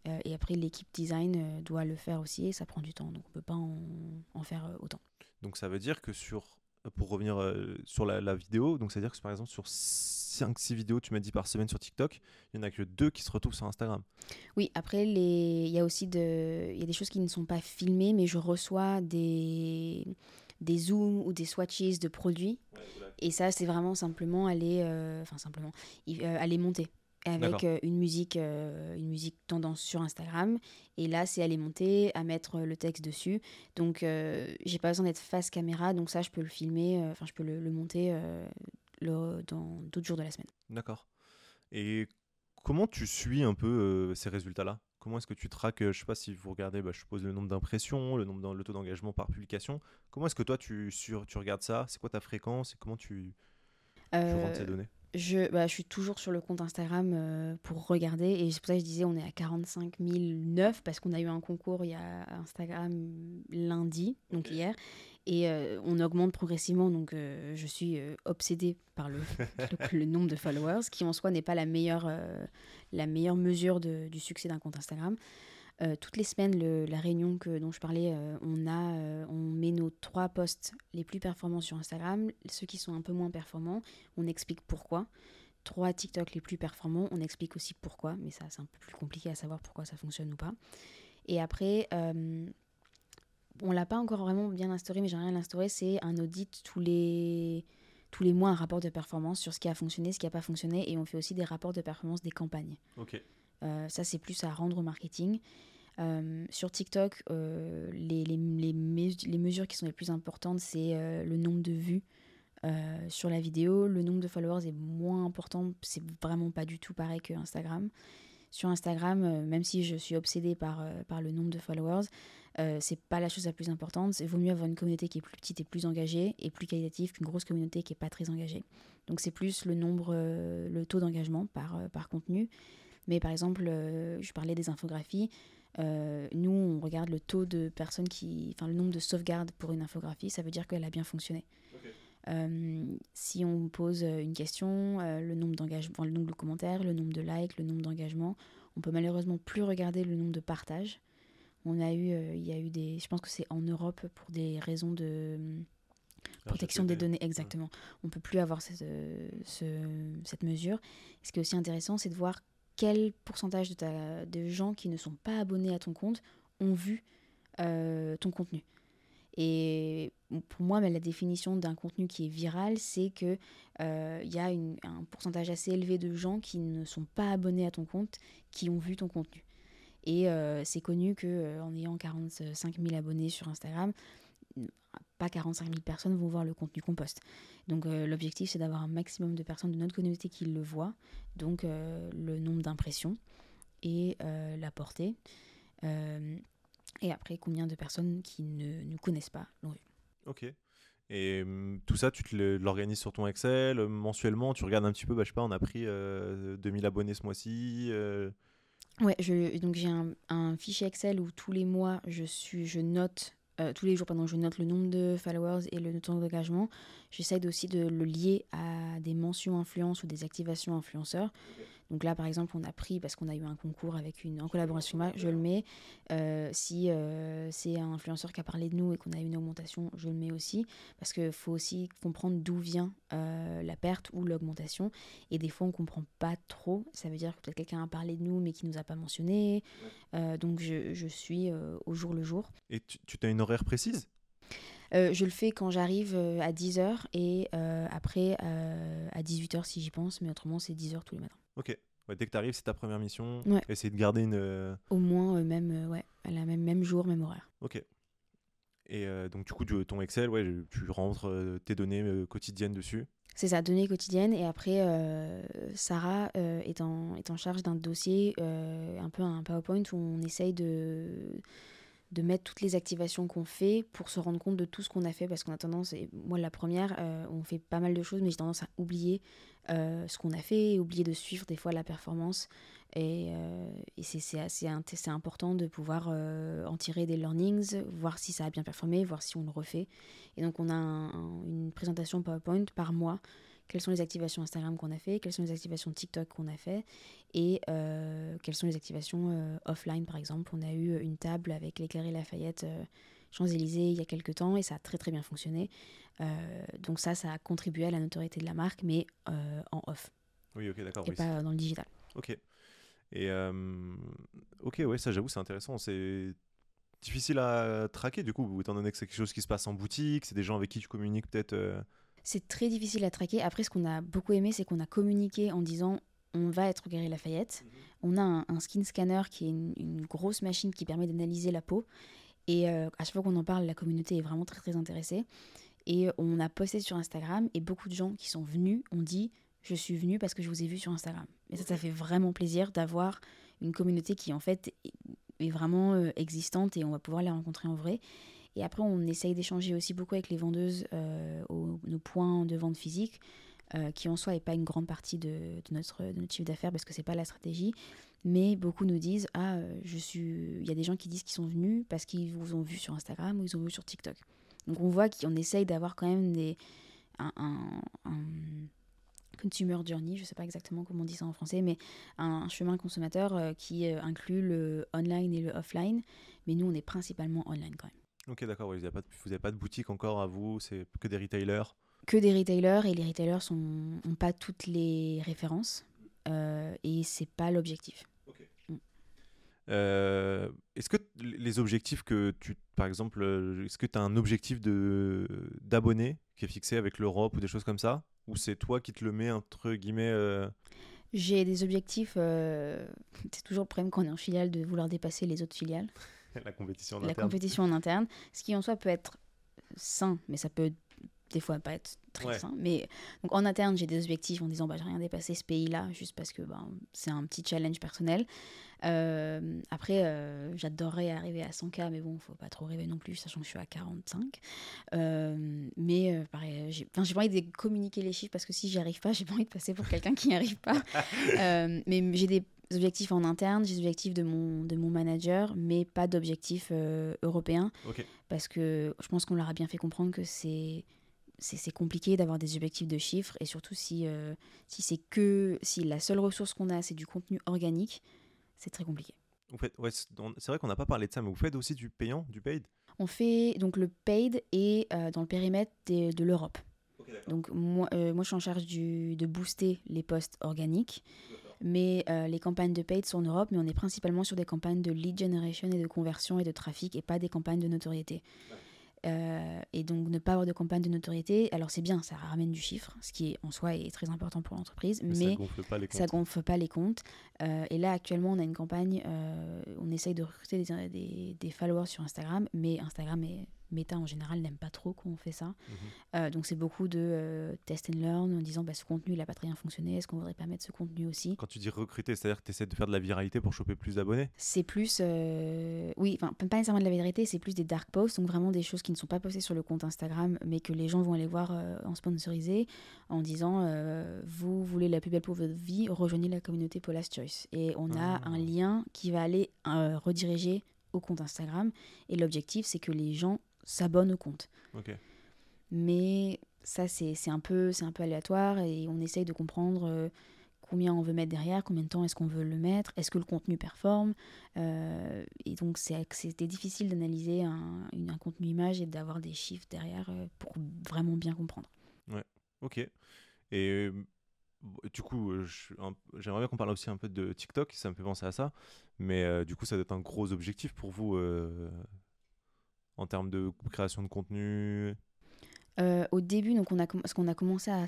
Euh, et après, l'équipe design euh, doit le faire aussi et ça prend du temps. Donc, on ne peut pas en, faire euh, autant. Donc, ça veut dire que sur, pour revenir sur la, vidéo, donc ça veut dire que par exemple, sur 5-6 vidéos, tu m'as dit par semaine sur TikTok, il n'y en a que deux qui se retrouvent sur Instagram. Oui, après, les... il y a aussi de... il y a des choses qui ne sont pas filmées, mais je reçois des, des zooms ou des swatches de produits. et ça, c'est vraiment simplement aller, enfin simplement, aller monter avec euh, une musique, euh, une musique tendance sur Instagram. Et là, c'est aller monter, à mettre le texte dessus. Donc, euh, j'ai pas besoin d'être face caméra. Donc ça, je peux le filmer, enfin, je peux le, monter le, dans d'autres jours de la semaine. D'accord. Et comment tu suis un peu ces résultats-là? Comment est-ce que tu traques, je sais pas si vous regardez, bah, je suppose le nombre d'impressions, le nombre le taux d'engagement par publication. Comment est-ce que toi tu, sur, tu regardes ça? C'est quoi ta fréquence? Et comment tu, tu rentres ces données? Je, bah, je suis toujours sur le compte Instagram pour regarder. Et c'est pour ça que je disais on est à 45 009 parce qu'on a eu un concours il y a Instagram lundi, donc hier, et euh, on augmente progressivement, donc euh, je suis euh, obsédée par le, le, nombre de followers, qui en soi n'est pas la meilleure, la meilleure mesure de, du succès d'un compte Instagram. Toutes les semaines, la réunion que, dont je parlais, on, a, on met nos trois posts les plus performants sur Instagram, ceux qui sont un peu moins performants, on explique pourquoi. Trois TikTok les plus performants, on explique aussi pourquoi, mais ça c'est un peu plus compliqué à savoir pourquoi ça fonctionne ou pas. Et après, on l'a pas encore vraiment bien instauré, mais j'aimerais l'instaurer, c'est un audit tous les, tous les mois, un rapport de performance sur ce qui a fonctionné, ce qui n'a pas fonctionné, et on fait aussi des rapports de performance des campagnes. Euh, ça, c'est plus à rendre au marketing. Euh, sur TikTok, euh, les, mesures qui sont les plus importantes, c'est le nombre de vues sur la vidéo. Le nombre de followers est moins important, c'est vraiment pas du tout pareil que Instagram. Sur Instagram, même si je suis obsédée par, le nombre de followers, euh, c'est pas la chose la plus importante. Il vaut mieux avoir une communauté qui est plus petite et plus engagée et plus qualitative qu'une grosse communauté qui est pas très engagée. Donc c'est plus le nombre, euh, le taux d'engagement euh, par contenu. Mais par exemple, je parlais des infographies. nous, on regarde le taux de personnes qui, enfin le nombre de sauvegardes pour une infographie. Ça veut dire qu'elle a bien fonctionné. si on pose une question, le nombre le nombre de commentaires, le nombre de likes, le nombre d'engagements, on peut malheureusement plus regarder le nombre de partages on a eu, euh, il y a eu des, je pense que c'est en Europe pour des raisons de hum, protection des données, exactement. On peut plus avoir cette, euh, cette mesure. Ce qui est aussi intéressant, c'est de voir quel pourcentage de, gens qui ne sont pas abonnés à ton compte ont vu euh, ton contenu. Et pour moi, la définition d'un contenu qui est viral, c'est qu'il il y a un pourcentage assez élevé de gens qui ne sont pas abonnés à ton compte qui ont vu ton contenu. Et euh, c'est connu qu'en euh, en ayant 45 000 abonnés sur Instagram, pas 45 000 personnes vont voir le contenu qu'on poste. Donc euh, l'objectif, c'est d'avoir un maximum de personnes de notre communauté qui le voient, donc le nombre d'impressions et la portée. et après, combien de personnes qui ne nous connaissent pas l'ont vu. Ok. Et hum, tout ça, tu l'organises sur ton Excel mensuellement Tu regardes un petit peu, bah, je sais pas, on a pris 2000 abonnés ce mois-ci. Ouais, je, donc j'ai un, un, fichier Excel où tous les mois, je, suis, je note, euh, tous les jours, pardon, je note le nombre de followers et le temps d'engagement. J'essaie aussi de le lier à des mentions influence ou des activations influenceurs. Donc là, par exemple, on a pris, parce qu'on a eu un concours avec une, en collaboration, je le mets. Euh, si euh, c'est un influenceur qui a parlé de nous et qu'on a eu une augmentation, je le mets aussi. Parce qu'il faut aussi comprendre d'où vient euh, la perte ou l'augmentation. Et des fois, on ne comprend pas trop. Ça veut dire que peut-être quelqu'un a parlé de nous, mais qui ne nous a pas mentionné. donc, je, je suis au jour le jour. Et tu, tu as une horaire précise? Je le fais quand j'arrive à 10h et après à 18h si j'y pense, mais autrement c'est 10h tous les matins. Ok. dès que tu arrives, c'est ta première mission. Essayer de garder une. Euh, Au moins, euh, même, euh, ouais, la même, même jour, même horaire. Ok. Et donc, du coup, ton Excel, ouais, tu rentres tes données quotidiennes dessus. C'est ça, données quotidiennes. Et après, Sarah est, en, est en charge d'un dossier, un peu un PowerPoint, où on essaye de de mettre toutes les activations qu'on fait pour se rendre compte de tout ce qu'on a fait parce qu'on a tendance, et moi la première, on fait pas mal de choses mais j'ai tendance à oublier euh, ce qu'on a fait, oublier de suivre des fois la performance. Et, euh, et c'est assez important de pouvoir euh, en tirer des learnings, voir si ça a bien performé, voir si on le refait. Et donc on a une présentation PowerPoint par mois. Quelles sont les activations Instagram qu'on a fait, quelles sont les activations TikTok qu'on a fait, et quelles sont les activations offline par exemple. On a eu une table avec l'éclairé Lafayette Champs-Élysées il y a quelques temps et ça a très très bien fonctionné. Euh, donc ça, ça a contribué à la notoriété de la marque, mais euh, en off. Oui, ok, d'accord. Et pas dans le digital. Ok. Et euh, ok, ouais, ça j'avoue, c'est intéressant. C'est difficile à traquer du coup, étant donné que c'est quelque chose qui se passe en boutique, c'est des gens avec qui tu communiques peut-être. C'est très difficile à traquer. Après, ce qu'on a beaucoup aimé, c'est qu'on a communiqué en disant on va être au Galerie Lafayette. Mhm. On a un, skin scanner qui est une, une grosse machine qui permet d'analyser la peau. Et à chaque fois qu'on en parle, la communauté est vraiment très très intéressée. Et on a posté sur Instagram et beaucoup de gens qui sont venus ont dit je suis venu parce que je vous ai vu sur Instagram. Et ça, ça fait vraiment plaisir d'avoir une communauté qui en fait est vraiment euh, existante et on va pouvoir les rencontrer en vrai. Et après, on essaye d'échanger aussi beaucoup avec les vendeuses euh, nos points de vente physique, euh, qui en soi n'est pas une grande partie de, notre, de notre chiffre d'affaires parce que c'est pas la stratégie. Mais beaucoup nous disent Ah, euh, je suis. Il y a des gens qui disent qu'ils sont venus parce qu'ils vous ont vu sur Instagram ou ils ont vu sur TikTok. Donc on voit qu'on essaye d'avoir quand même des, un, un- consumer journey, je sais pas exactement comment on dit ça en français, mais un chemin consommateur qui inclut le online et le offline. Mais nous, on est principalement online quand même. Ok, d'accord, vous n'avez pas, de- pas boutique encore à vous, c'est que des retailers. Que des retailers et les retailers n'ont pas toutes les références euh, et c'est pas l'objectif. Euh, est-ce que les objectifs que tu, par exemple, euh, est-ce que tu as un objectif de d'abonnés qui est fixé avec l'Europe ou des choses comme ça? Ou c'est toi qui te le mets entre guillemets euh, J'ai des objectifs, euh, c'est toujours le problème quand on est en filiale de vouloir dépasser les autres filiales. la compétition en la interne compétition en interne, ce qui en soi peut être sain, mais ça peut des fois pas être très Ouais. sain. Mais donc en interne, j'ai des objectifs en disant bah, j'ai rien dépassé ce pays-là, juste parce que bah, c'est un petit challenge personnel. Euh, après, euh, j'adorerais arriver à 100K, mais bon, faut pas trop rêver non plus, sachant que je suis à 45. Euh, mais pareil, j'ai pas envie de communiquer les chiffres parce que si j'y arrive pas, j'ai pas envie de passer pour quelqu'un qui n'y arrive pas. Mais j'ai des objectifs en interne, j'ai des objectifs de mon, de mon manager, mais pas d'objectifs euh, européens. Parce que je pense qu'on leur a bien fait comprendre que c'est c'est compliqué d'avoir des objectifs de chiffres. Et surtout si, euh, si c'est que si la seule ressource qu'on a c'est du contenu organique c'est très compliqué. Ouais, c'est vrai qu'on n'a pas parlé de ça, mais vous faites aussi du payant, du paid? On fait donc le paid et euh, dans le périmètre des- de l'Europe. Donc moi, euh, moi je suis en charge du, de booster les posts organiques mais euh, les campagnes de paid sont en Europe mais on est principalement sur des campagnes de lead generation et de conversion et de trafic et pas des campagnes de notoriété Euh, et donc ne pas avoir de campagne de notoriété, alors c'est bien, ça ramène du chiffre, ce qui est, en soi est très important pour l'entreprise, mais, mais ça gonfle pas les comptes. gonfle pas les comptes. Euh, et là actuellement on a une campagne, on essaye de recruter des, des, des followers sur Instagram, mais Instagram et Meta en général n'aiment pas trop quand on fait ça. Mhm. Euh, donc c'est beaucoup de euh, test and learn en disant bah, ce contenu il a pas très bien fonctionné, est-ce qu'on voudrait pas mettre ce contenu aussi? Quand tu dis recruter, c'est-à-dire que tu essaies de faire de la viralité pour choper plus d'abonnés? C'est plus euh, oui enfin pas nécessairement de la vérité c'est plus des dark posts donc vraiment des choses qui ne sont pas postées sur le compte Instagram mais que les gens vont aller voir en sponsorisé en disant vous voulez la plus belle pour votre vie rejoignez la communauté Paula's Choice et on a Ah. un lien qui va aller rediriger au compte Instagram et l'objectif c'est que les gens s'abonnent au compte mais ça c'est un peu un peu aléatoire et on essaye de comprendre euh, combien on veut mettre derrière combien de temps est-ce qu'on veut le mettre est-ce que le contenu performe Euh, et donc c'était difficile d'analyser un, un contenu image et d'avoir des chiffres derrière euh, pour vraiment bien comprendre Ok. Et du coup, j'aimerais bien qu'on parle aussi un peu de TikTok, ça me fait penser à ça. Mais euh, du coup, ça doit être un gros objectif pour vous euh, en termes de création de contenu. Euh, au début donc on a parce qu'on a commencé à,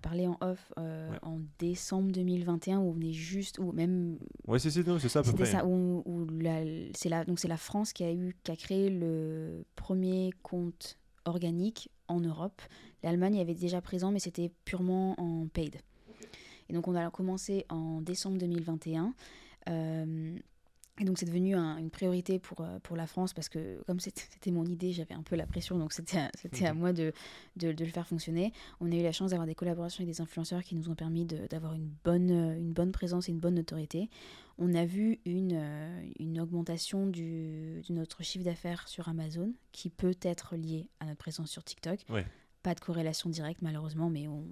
parler en off euh, Ouais. en décembre 2021 où on venait juste ou même Ouais, c'est c'est non, c'est ça à peu près. ça, où, où la, c'est la, donc c'est la France qui a eu, qui a créé le premier compte organique en Europe. L'Allemagne avait déjà présent, mais c'était purement en paid. Et donc on a commencé en décembre 2021. Euh, et donc c'est devenu un- une priorité pour, euh, pour la France parce que comme c'était mon idée, j'avais un peu la pression, donc c'était à, moi de, de, de le faire fonctionner. On a eu la chance d'avoir des collaborations avec des influenceurs qui nous ont permis d'avoir une bonne, euh, une bonne présence et une bonne notoriété. On a vu une, euh, une augmentation du, de notre chiffre d'affaires sur Amazon qui peut être liée à notre présence sur TikTok. Ouais. Pas de corrélation directe malheureusement, mais on,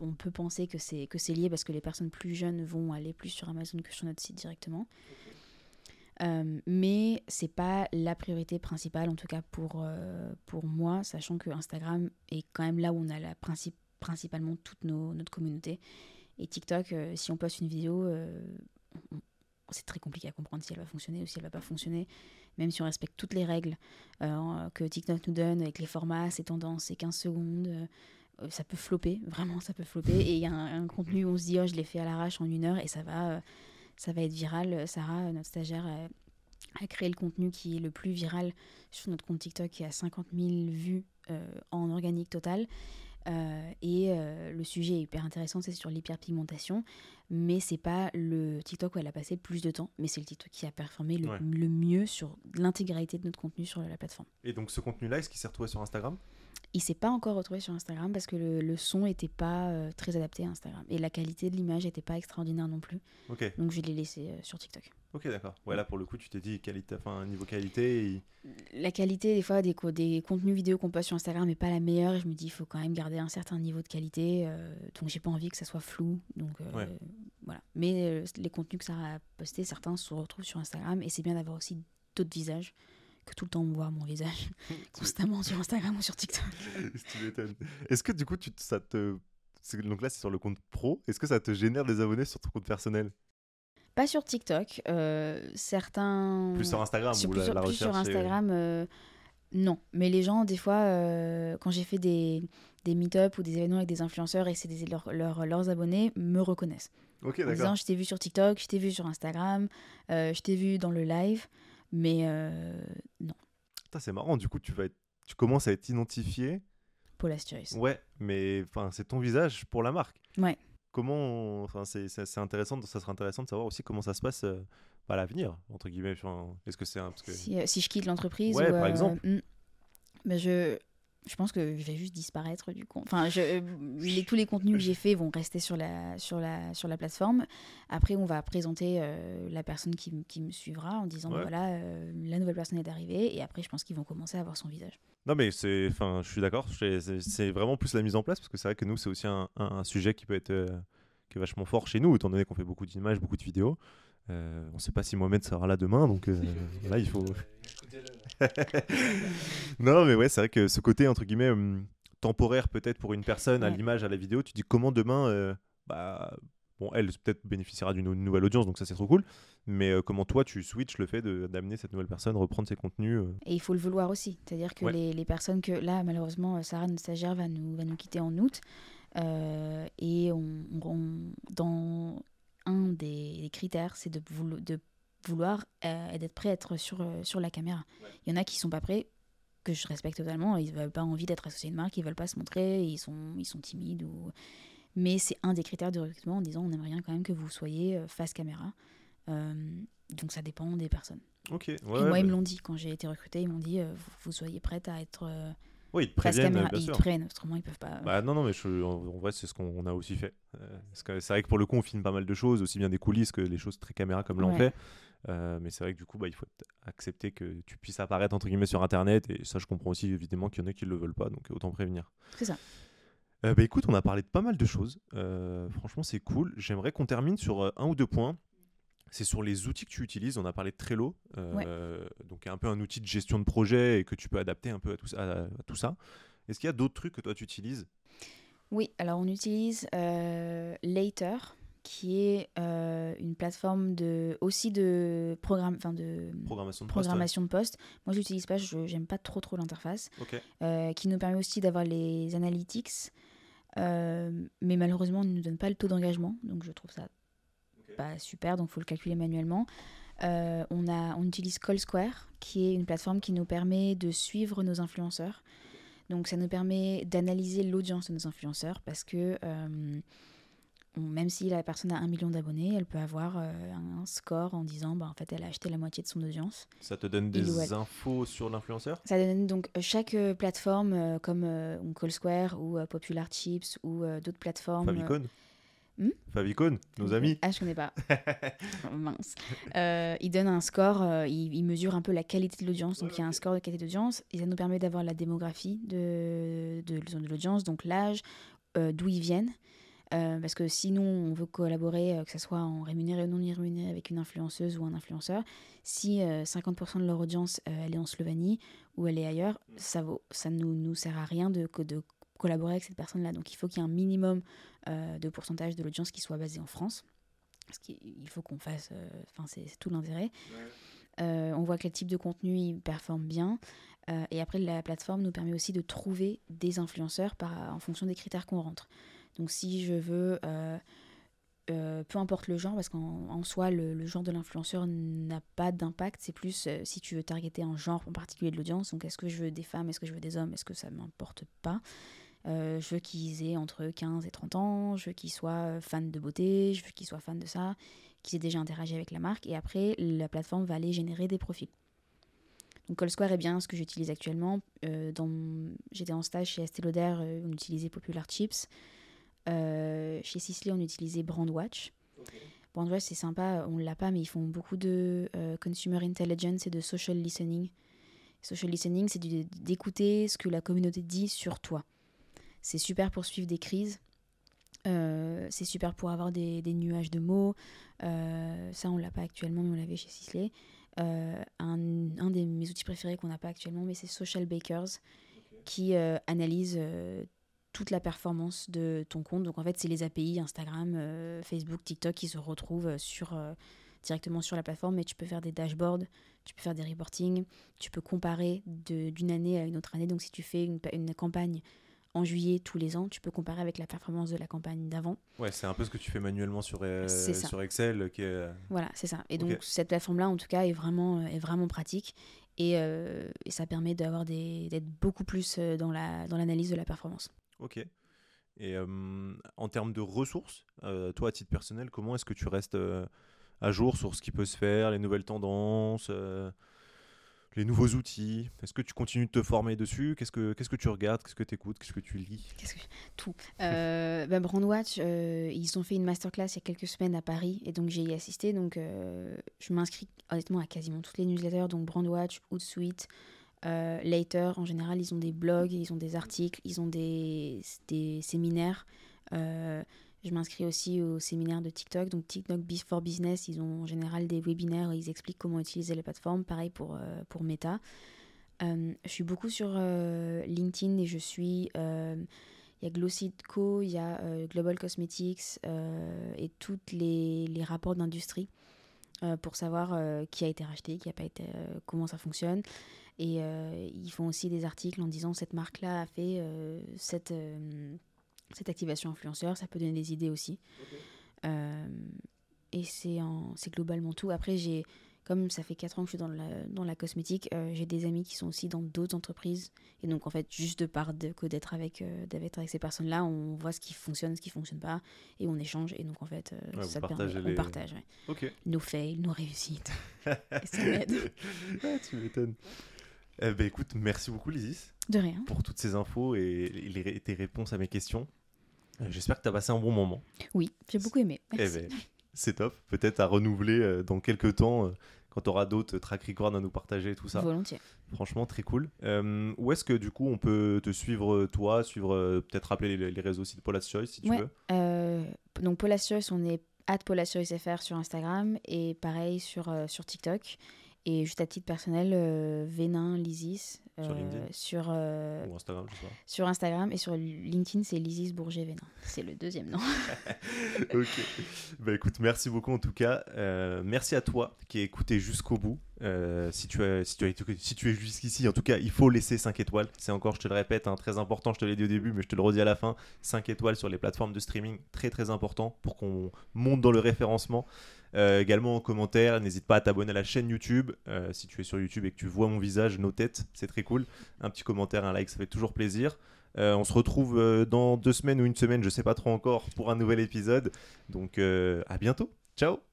on peut penser que c'est que c'est lié parce que les personnes plus jeunes vont aller plus sur Amazon que sur notre site directement. Euh, mais c'est pas la priorité principale, en tout cas pour, euh, pour moi, sachant que Instagram est quand même là où on a la princi- principalement toute nos, notre communauté. Et TikTok, euh, si on poste une vidéo, euh, c'est très compliqué à comprendre si elle va fonctionner ou si elle va pas fonctionner, même si on respecte toutes les règles que TikTok nous donne avec les formats, ses tendances, ses 15 secondes. ça peut flopper, vraiment ça peut flopper. Et il y a un, un contenu où on se dit, oh, je l'ai fait à l'arrache en une heure et ça va, ça va être viral. Sarah, notre stagiaire, a, a créé le contenu qui est le plus viral sur notre compte TikTok qui a 50 000 vues euh, en organique total. et le sujet est hyper intéressant, c'est sur l'hyperpigmentation, mais c'est pas le TikTok où elle a passé le plus de temps, mais c'est le TikTok qui a performé le, le mieux sur l'intégralité de notre contenu sur la plateforme. Et donc ce contenu-là, est-ce qu'il s'est retrouvé sur Instagram? Il s'est pas encore retrouvé sur Instagram parce que le, son n'était pas euh, très adapté à Instagram. Et la qualité de l'image n'était pas extraordinaire non plus. Donc je l'ai laissé euh, sur TikTok. Ok, d'accord. Ouais, là pour le coup, tu t'es dit qualité, enfin niveau qualité. La qualité des fois des, des contenus vidéo qu'on poste sur Instagram n'est pas la meilleure. Et je me dis, il faut quand même garder un certain niveau de qualité. Euh, donc j'ai pas envie que ça soit flou. Donc voilà. Mais les contenus que ça a posté, certains se retrouvent sur Instagram et c'est bien d'avoir aussi d'autres visages que tout le temps on voit mon visage constamment sur Instagram ou sur TikTok. Est-ce que du coup, tu, ça te. Donc là, c'est sur le compte pro. Est-ce que ça te génère des abonnés sur ton compte personnel? Pas sur TikTok. Euh, certains. Plus sur Instagram sur, ou la, plus sur Instagram, euh, non. Mais les gens, des fois, euh, quand j'ai fait des, des meet-up ou des événements avec des influenceurs et c'est leur, leurs abonnés, me reconnaissent. Ok, d'accord. En disant, je t'ai vu sur TikTok, je t'ai vu sur Instagram, je t'ai vu dans le live. Mais euh, non. C'est marrant, du coup, tu, vas être... tu commences à être identifié. Paul Asturis. Ouais, mais c'est ton visage pour la marque. Ouais. Comment, enfin, c'est intéressant, ça sera intéressant de savoir aussi comment ça se passe euh, à l'avenir, entre guillemets. Est-ce que c'est un... que... si, euh, si, je quitte l'entreprise Ouais, par exemple. Hmm. Ben je, je pense que je vais juste disparaître du coup. Enfin, je, les, tous les contenus que j'ai faits vont rester sur la, sur, la, sur la plateforme. Après, on va présenter euh, la personne qui, qui, me suivra en disant voilà, euh, la nouvelle personne est arrivée. Et après, je pense qu'ils vont commencer à voir son visage. Non, mais c'est, enfin, je suis d'accord. C'est vraiment plus la mise en place parce que c'est vrai que nous, c'est aussi un, un, sujet qui peut être euh, qui est vachement fort chez nous, étant donné qu'on fait beaucoup d'images, beaucoup de vidéos. on ne sait pas si Mohamed sera là demain, donc là, il faut. non, mais ouais, c'est vrai que ce côté, entre guillemets, hum, temporaire peut-être pour une personne, à l'image, à la vidéo, tu dis comment demain, euh, bah, bon, elle peut-être bénéficiera d'une nouvelle audience, donc ça c'est trop cool, mais euh, comment toi tu switches le fait d'amener cette nouvelle personne, reprendre ses contenus euh? Et il faut le vouloir aussi, c'est-à-dire que les, les, personnes que, là, malheureusement, Sarah, notre stagiaire, va nous, va nous quitter en août, et on, dans un des, critères, c'est de, de vouloir euh, et d'être prêt à être sur, euh, sur la caméra. Il y en a qui sont pas prêts, que je respecte totalement, ils veulent pas envie d'être associés à une marque, ils veulent pas se montrer, ils sont, ils sont timides. Ou... Mais c'est un des critères de recrutement en disant on aimerait bien quand même que vous soyez euh, face caméra. donc ça dépend des personnes. Ok. et moi, ils me l'ont dit quand j'ai été recrutée, ils m'ont dit vous, soyez prête à être. Oui, ils te préviennent, bien ils sûr. prennent, autrement ils peuvent pas. Bah non, non, mais en, vrai, c'est ce qu'on a aussi fait. c'est vrai que pour le coup, on filme pas mal de choses, aussi bien des coulisses que les choses très caméra comme l'on fait. Euh, mais c'est vrai que du coup, bah, il faut accepter que tu puisses apparaître entre guillemets sur Internet. Et ça, je comprends aussi évidemment qu'il y en a qui ne le veulent pas, donc autant prévenir. C'est ça. Euh, bah, écoute, on a parlé de pas mal de choses. Euh, franchement, c'est cool. J'aimerais qu'on termine sur un ou deux points. C'est sur les outils que tu utilises. On a parlé de Trello, donc un peu un outil de gestion de projet et que tu peux adapter un peu à tout ça. À, tout ça. Est-ce qu'il y a d'autres trucs que toi tu utilises? Oui, alors on utilise Later qui est euh, une plateforme de, aussi de, programme, de programmation de programmation poste. De poste. Moi, je l'utilise pas, je n'aime pas trop trop l'interface. Euh, qui nous permet aussi d'avoir les analytics. Euh, mais malheureusement, on ne nous donne pas le taux d'engagement. Donc, je trouve ça pas super. Donc, il faut le calculer manuellement. on, a, on utilise Call Square, qui est une plateforme qui nous permet de suivre nos influenceurs. Donc, ça nous permet d'analyser l'audience de nos influenceurs parce que même si la personne a un million d'abonnés, elle peut avoir euh, un score en disant bah, en fait elle a acheté la moitié de son audience. Ça te donne des infos sur l'influenceur? Ça donne donc euh, chaque euh, plateforme comme Call Square ou Popular Chips ou d'autres plateformes. Favicon hmm? Nos amis. Ah, je connais pas. Oh, mince. il donne un score, il, mesure un peu la qualité de l'audience. Donc, il y a un score de qualité d'audience. Et ça nous permet d'avoir la démographie de, de, de l'audience, donc l'âge, d'où ils viennent. Euh, parce que sinon, on veut collaborer, euh, que ce soit en rémunéré ou non rémunéré avec une influenceuse ou un influenceur, si 50% euh, de leur audience elle est en Slovénie ou elle est ailleurs, ça ne ça nous, nous sert à rien de, de collaborer avec cette personne-là. Donc il faut qu'il y ait un minimum de pourcentage de l'audience qui soit basé en France. Parce qu'il faut qu'on fasse. Enfin, c'est tout l'intérêt. on voit que le type de contenu il performe bien. et après, la plateforme nous permet aussi de trouver des influenceurs par, en fonction des critères qu'on rentre. Donc si je veux, euh, euh, peu importe le genre, parce qu'en soi, le, genre de l'influenceur n'a pas d'impact, c'est plus euh, si tu veux targeter un genre en particulier de l'audience, donc est-ce que je veux des femmes, est-ce que je veux des hommes, est-ce que ça m'importe pas? Je veux qu'ils aient entre 15 et 30 ans, je veux qu'ils soient fans de beauté, je veux qu'ils soient fans de ça, qu'ils aient déjà interagi avec la marque. Et après, la plateforme va aller générer des profils. Donc Call Square est bien ce que j'utilise actuellement. J'étais en stage chez Estée Lauder, on utilisait Popular Chips. Chez Sisley, on utilisait Brandwatch. Brandwatch, c'est sympa, on ne l'a pas, mais ils font beaucoup de consumer intelligence et de social listening. Social listening, c'est d'écouter ce que la communauté dit sur toi. C'est super pour suivre des crises. Euh, c'est super pour avoir des, nuages de mots. Euh, ça, on l'a pas actuellement, mais on l'avait chez Sisley. Euh, un, un, de mes outils préférés qu'on n'a pas actuellement, mais c'est Social Bakers, qui analyse toute la performance de ton compte. Donc en fait, c'est les API Instagram, Facebook, TikTok qui se retrouvent sur, directement sur la plateforme. Mais tu peux faire des dashboards, tu peux faire des reporting, tu peux comparer d'une année à une autre année. Donc si tu fais une, une campagne en juillet tous les ans, tu peux comparer avec la performance de la campagne d'avant. Ouais, c'est un peu ce que tu fais manuellement sur, euh, sur Excel. Qui est... Voilà, c'est ça. Et donc cette plateforme-là, en tout cas, est vraiment, euh, est vraiment pratique. Et, euh, et ça permet d'avoir d'être beaucoup plus dans, la, dans l'analyse de la performance. Ok. Et en termes de ressources, toi, à titre personnel, comment est-ce que tu restes à jour sur ce qui peut se faire, les nouvelles tendances les nouveaux outils? Est-ce que tu continues de te former dessus? Qu'est-ce que que tu regardes? Qu'est-ce que tu écoutes? Qu'est-ce que tu lis? Tout. Euh, bah, Brandwatch, euh, ils ont fait une masterclass il y a quelques semaines à Paris et donc j'ai y assisté. Donc euh, je m'inscris honnêtement à quasiment toutes les newsletters, donc Brandwatch, Hootsuite, euh, Later. En général, ils ont des blogs, ils ont des articles, ils ont des, des séminaires. Je m'inscris aussi au séminaire de TikTok. Donc TikTok for Business, ils ont en général des webinaires, ils expliquent comment utiliser les plateformes. Pareil pour, euh, pour Meta. Euh, je suis beaucoup sur euh, LinkedIn et je suis... Il y a Glossy.co, il y a Global Cosmetics et tous les, les, rapports d'industrie pour savoir qui a été racheté, qui a pas été, comment ça fonctionne. Et ils font aussi des articles en disant cette marque-là a fait cette cette activation influenceur, ça peut donner des idées aussi. Euh, et c'est globalement tout. Après, j'ai comme ça fait 4 ans que je suis dans la, dans la cosmétique, euh, j'ai des amis qui sont aussi dans d'autres entreprises. Et donc, en fait, juste de part de, d'être avec, euh, avec ces personnes-là, on voit ce qui fonctionne, ce qui fonctionne pas, et on échange. Et donc, en fait, ça permet, on partage nos fails, nos réussites. et ça m'aide. tu m'étonnes. Eh ben, écoute, merci beaucoup, Lysis. De rien. Pour toutes ces infos et, et tes réponses à mes questions. Euh, j'espère que tu as passé un bon moment. Oui, j'ai beaucoup aimé. Eh ben, c'est top. Peut-être à renouveler euh, dans quelques temps euh, quand tu auras d'autres track records à nous partager tout ça. Volontiers. Franchement, très cool. où est-ce que du coup on peut te suivre toi, suivre peut-être rappeler les, réseaux aussi de Paula's Choice si tu veux? Donc Paula's Choice, on est at Paula's Choice FR sur Instagram et pareil sur, sur TikTok. Et juste à titre personnel, euh, Vénin, Lysis. sur euh, LinkedIn sur, euh, Ou Instagram, je sais pas. Sur Instagram et sur LinkedIn, c'est Lysis Bourget Vénin. C'est le deuxième nom. ok. Bah écoute, merci beaucoup en tout cas. merci à toi qui as écouté jusqu'au bout. Si, tu as, si, tu si tu es jusqu'ici, en tout cas, il faut laisser 5 étoiles. C'est encore, je te le répète, hein, très important. Je te l'ai dit au début, mais je te le redis à la fin. 5 étoiles sur les plateformes de streaming, très très important pour qu'on monte dans le référencement. Euh, également en commentaire, n'hésite pas à t'abonner à la chaîne YouTube. Euh, si tu es sur YouTube et que tu vois mon visage, nos têtes, c'est très cool. Un petit commentaire, un like, ça fait toujours plaisir. Euh, on se retrouve dans deux semaines ou une semaine, je sais pas trop encore, pour un nouvel épisode. Donc à bientôt. Ciao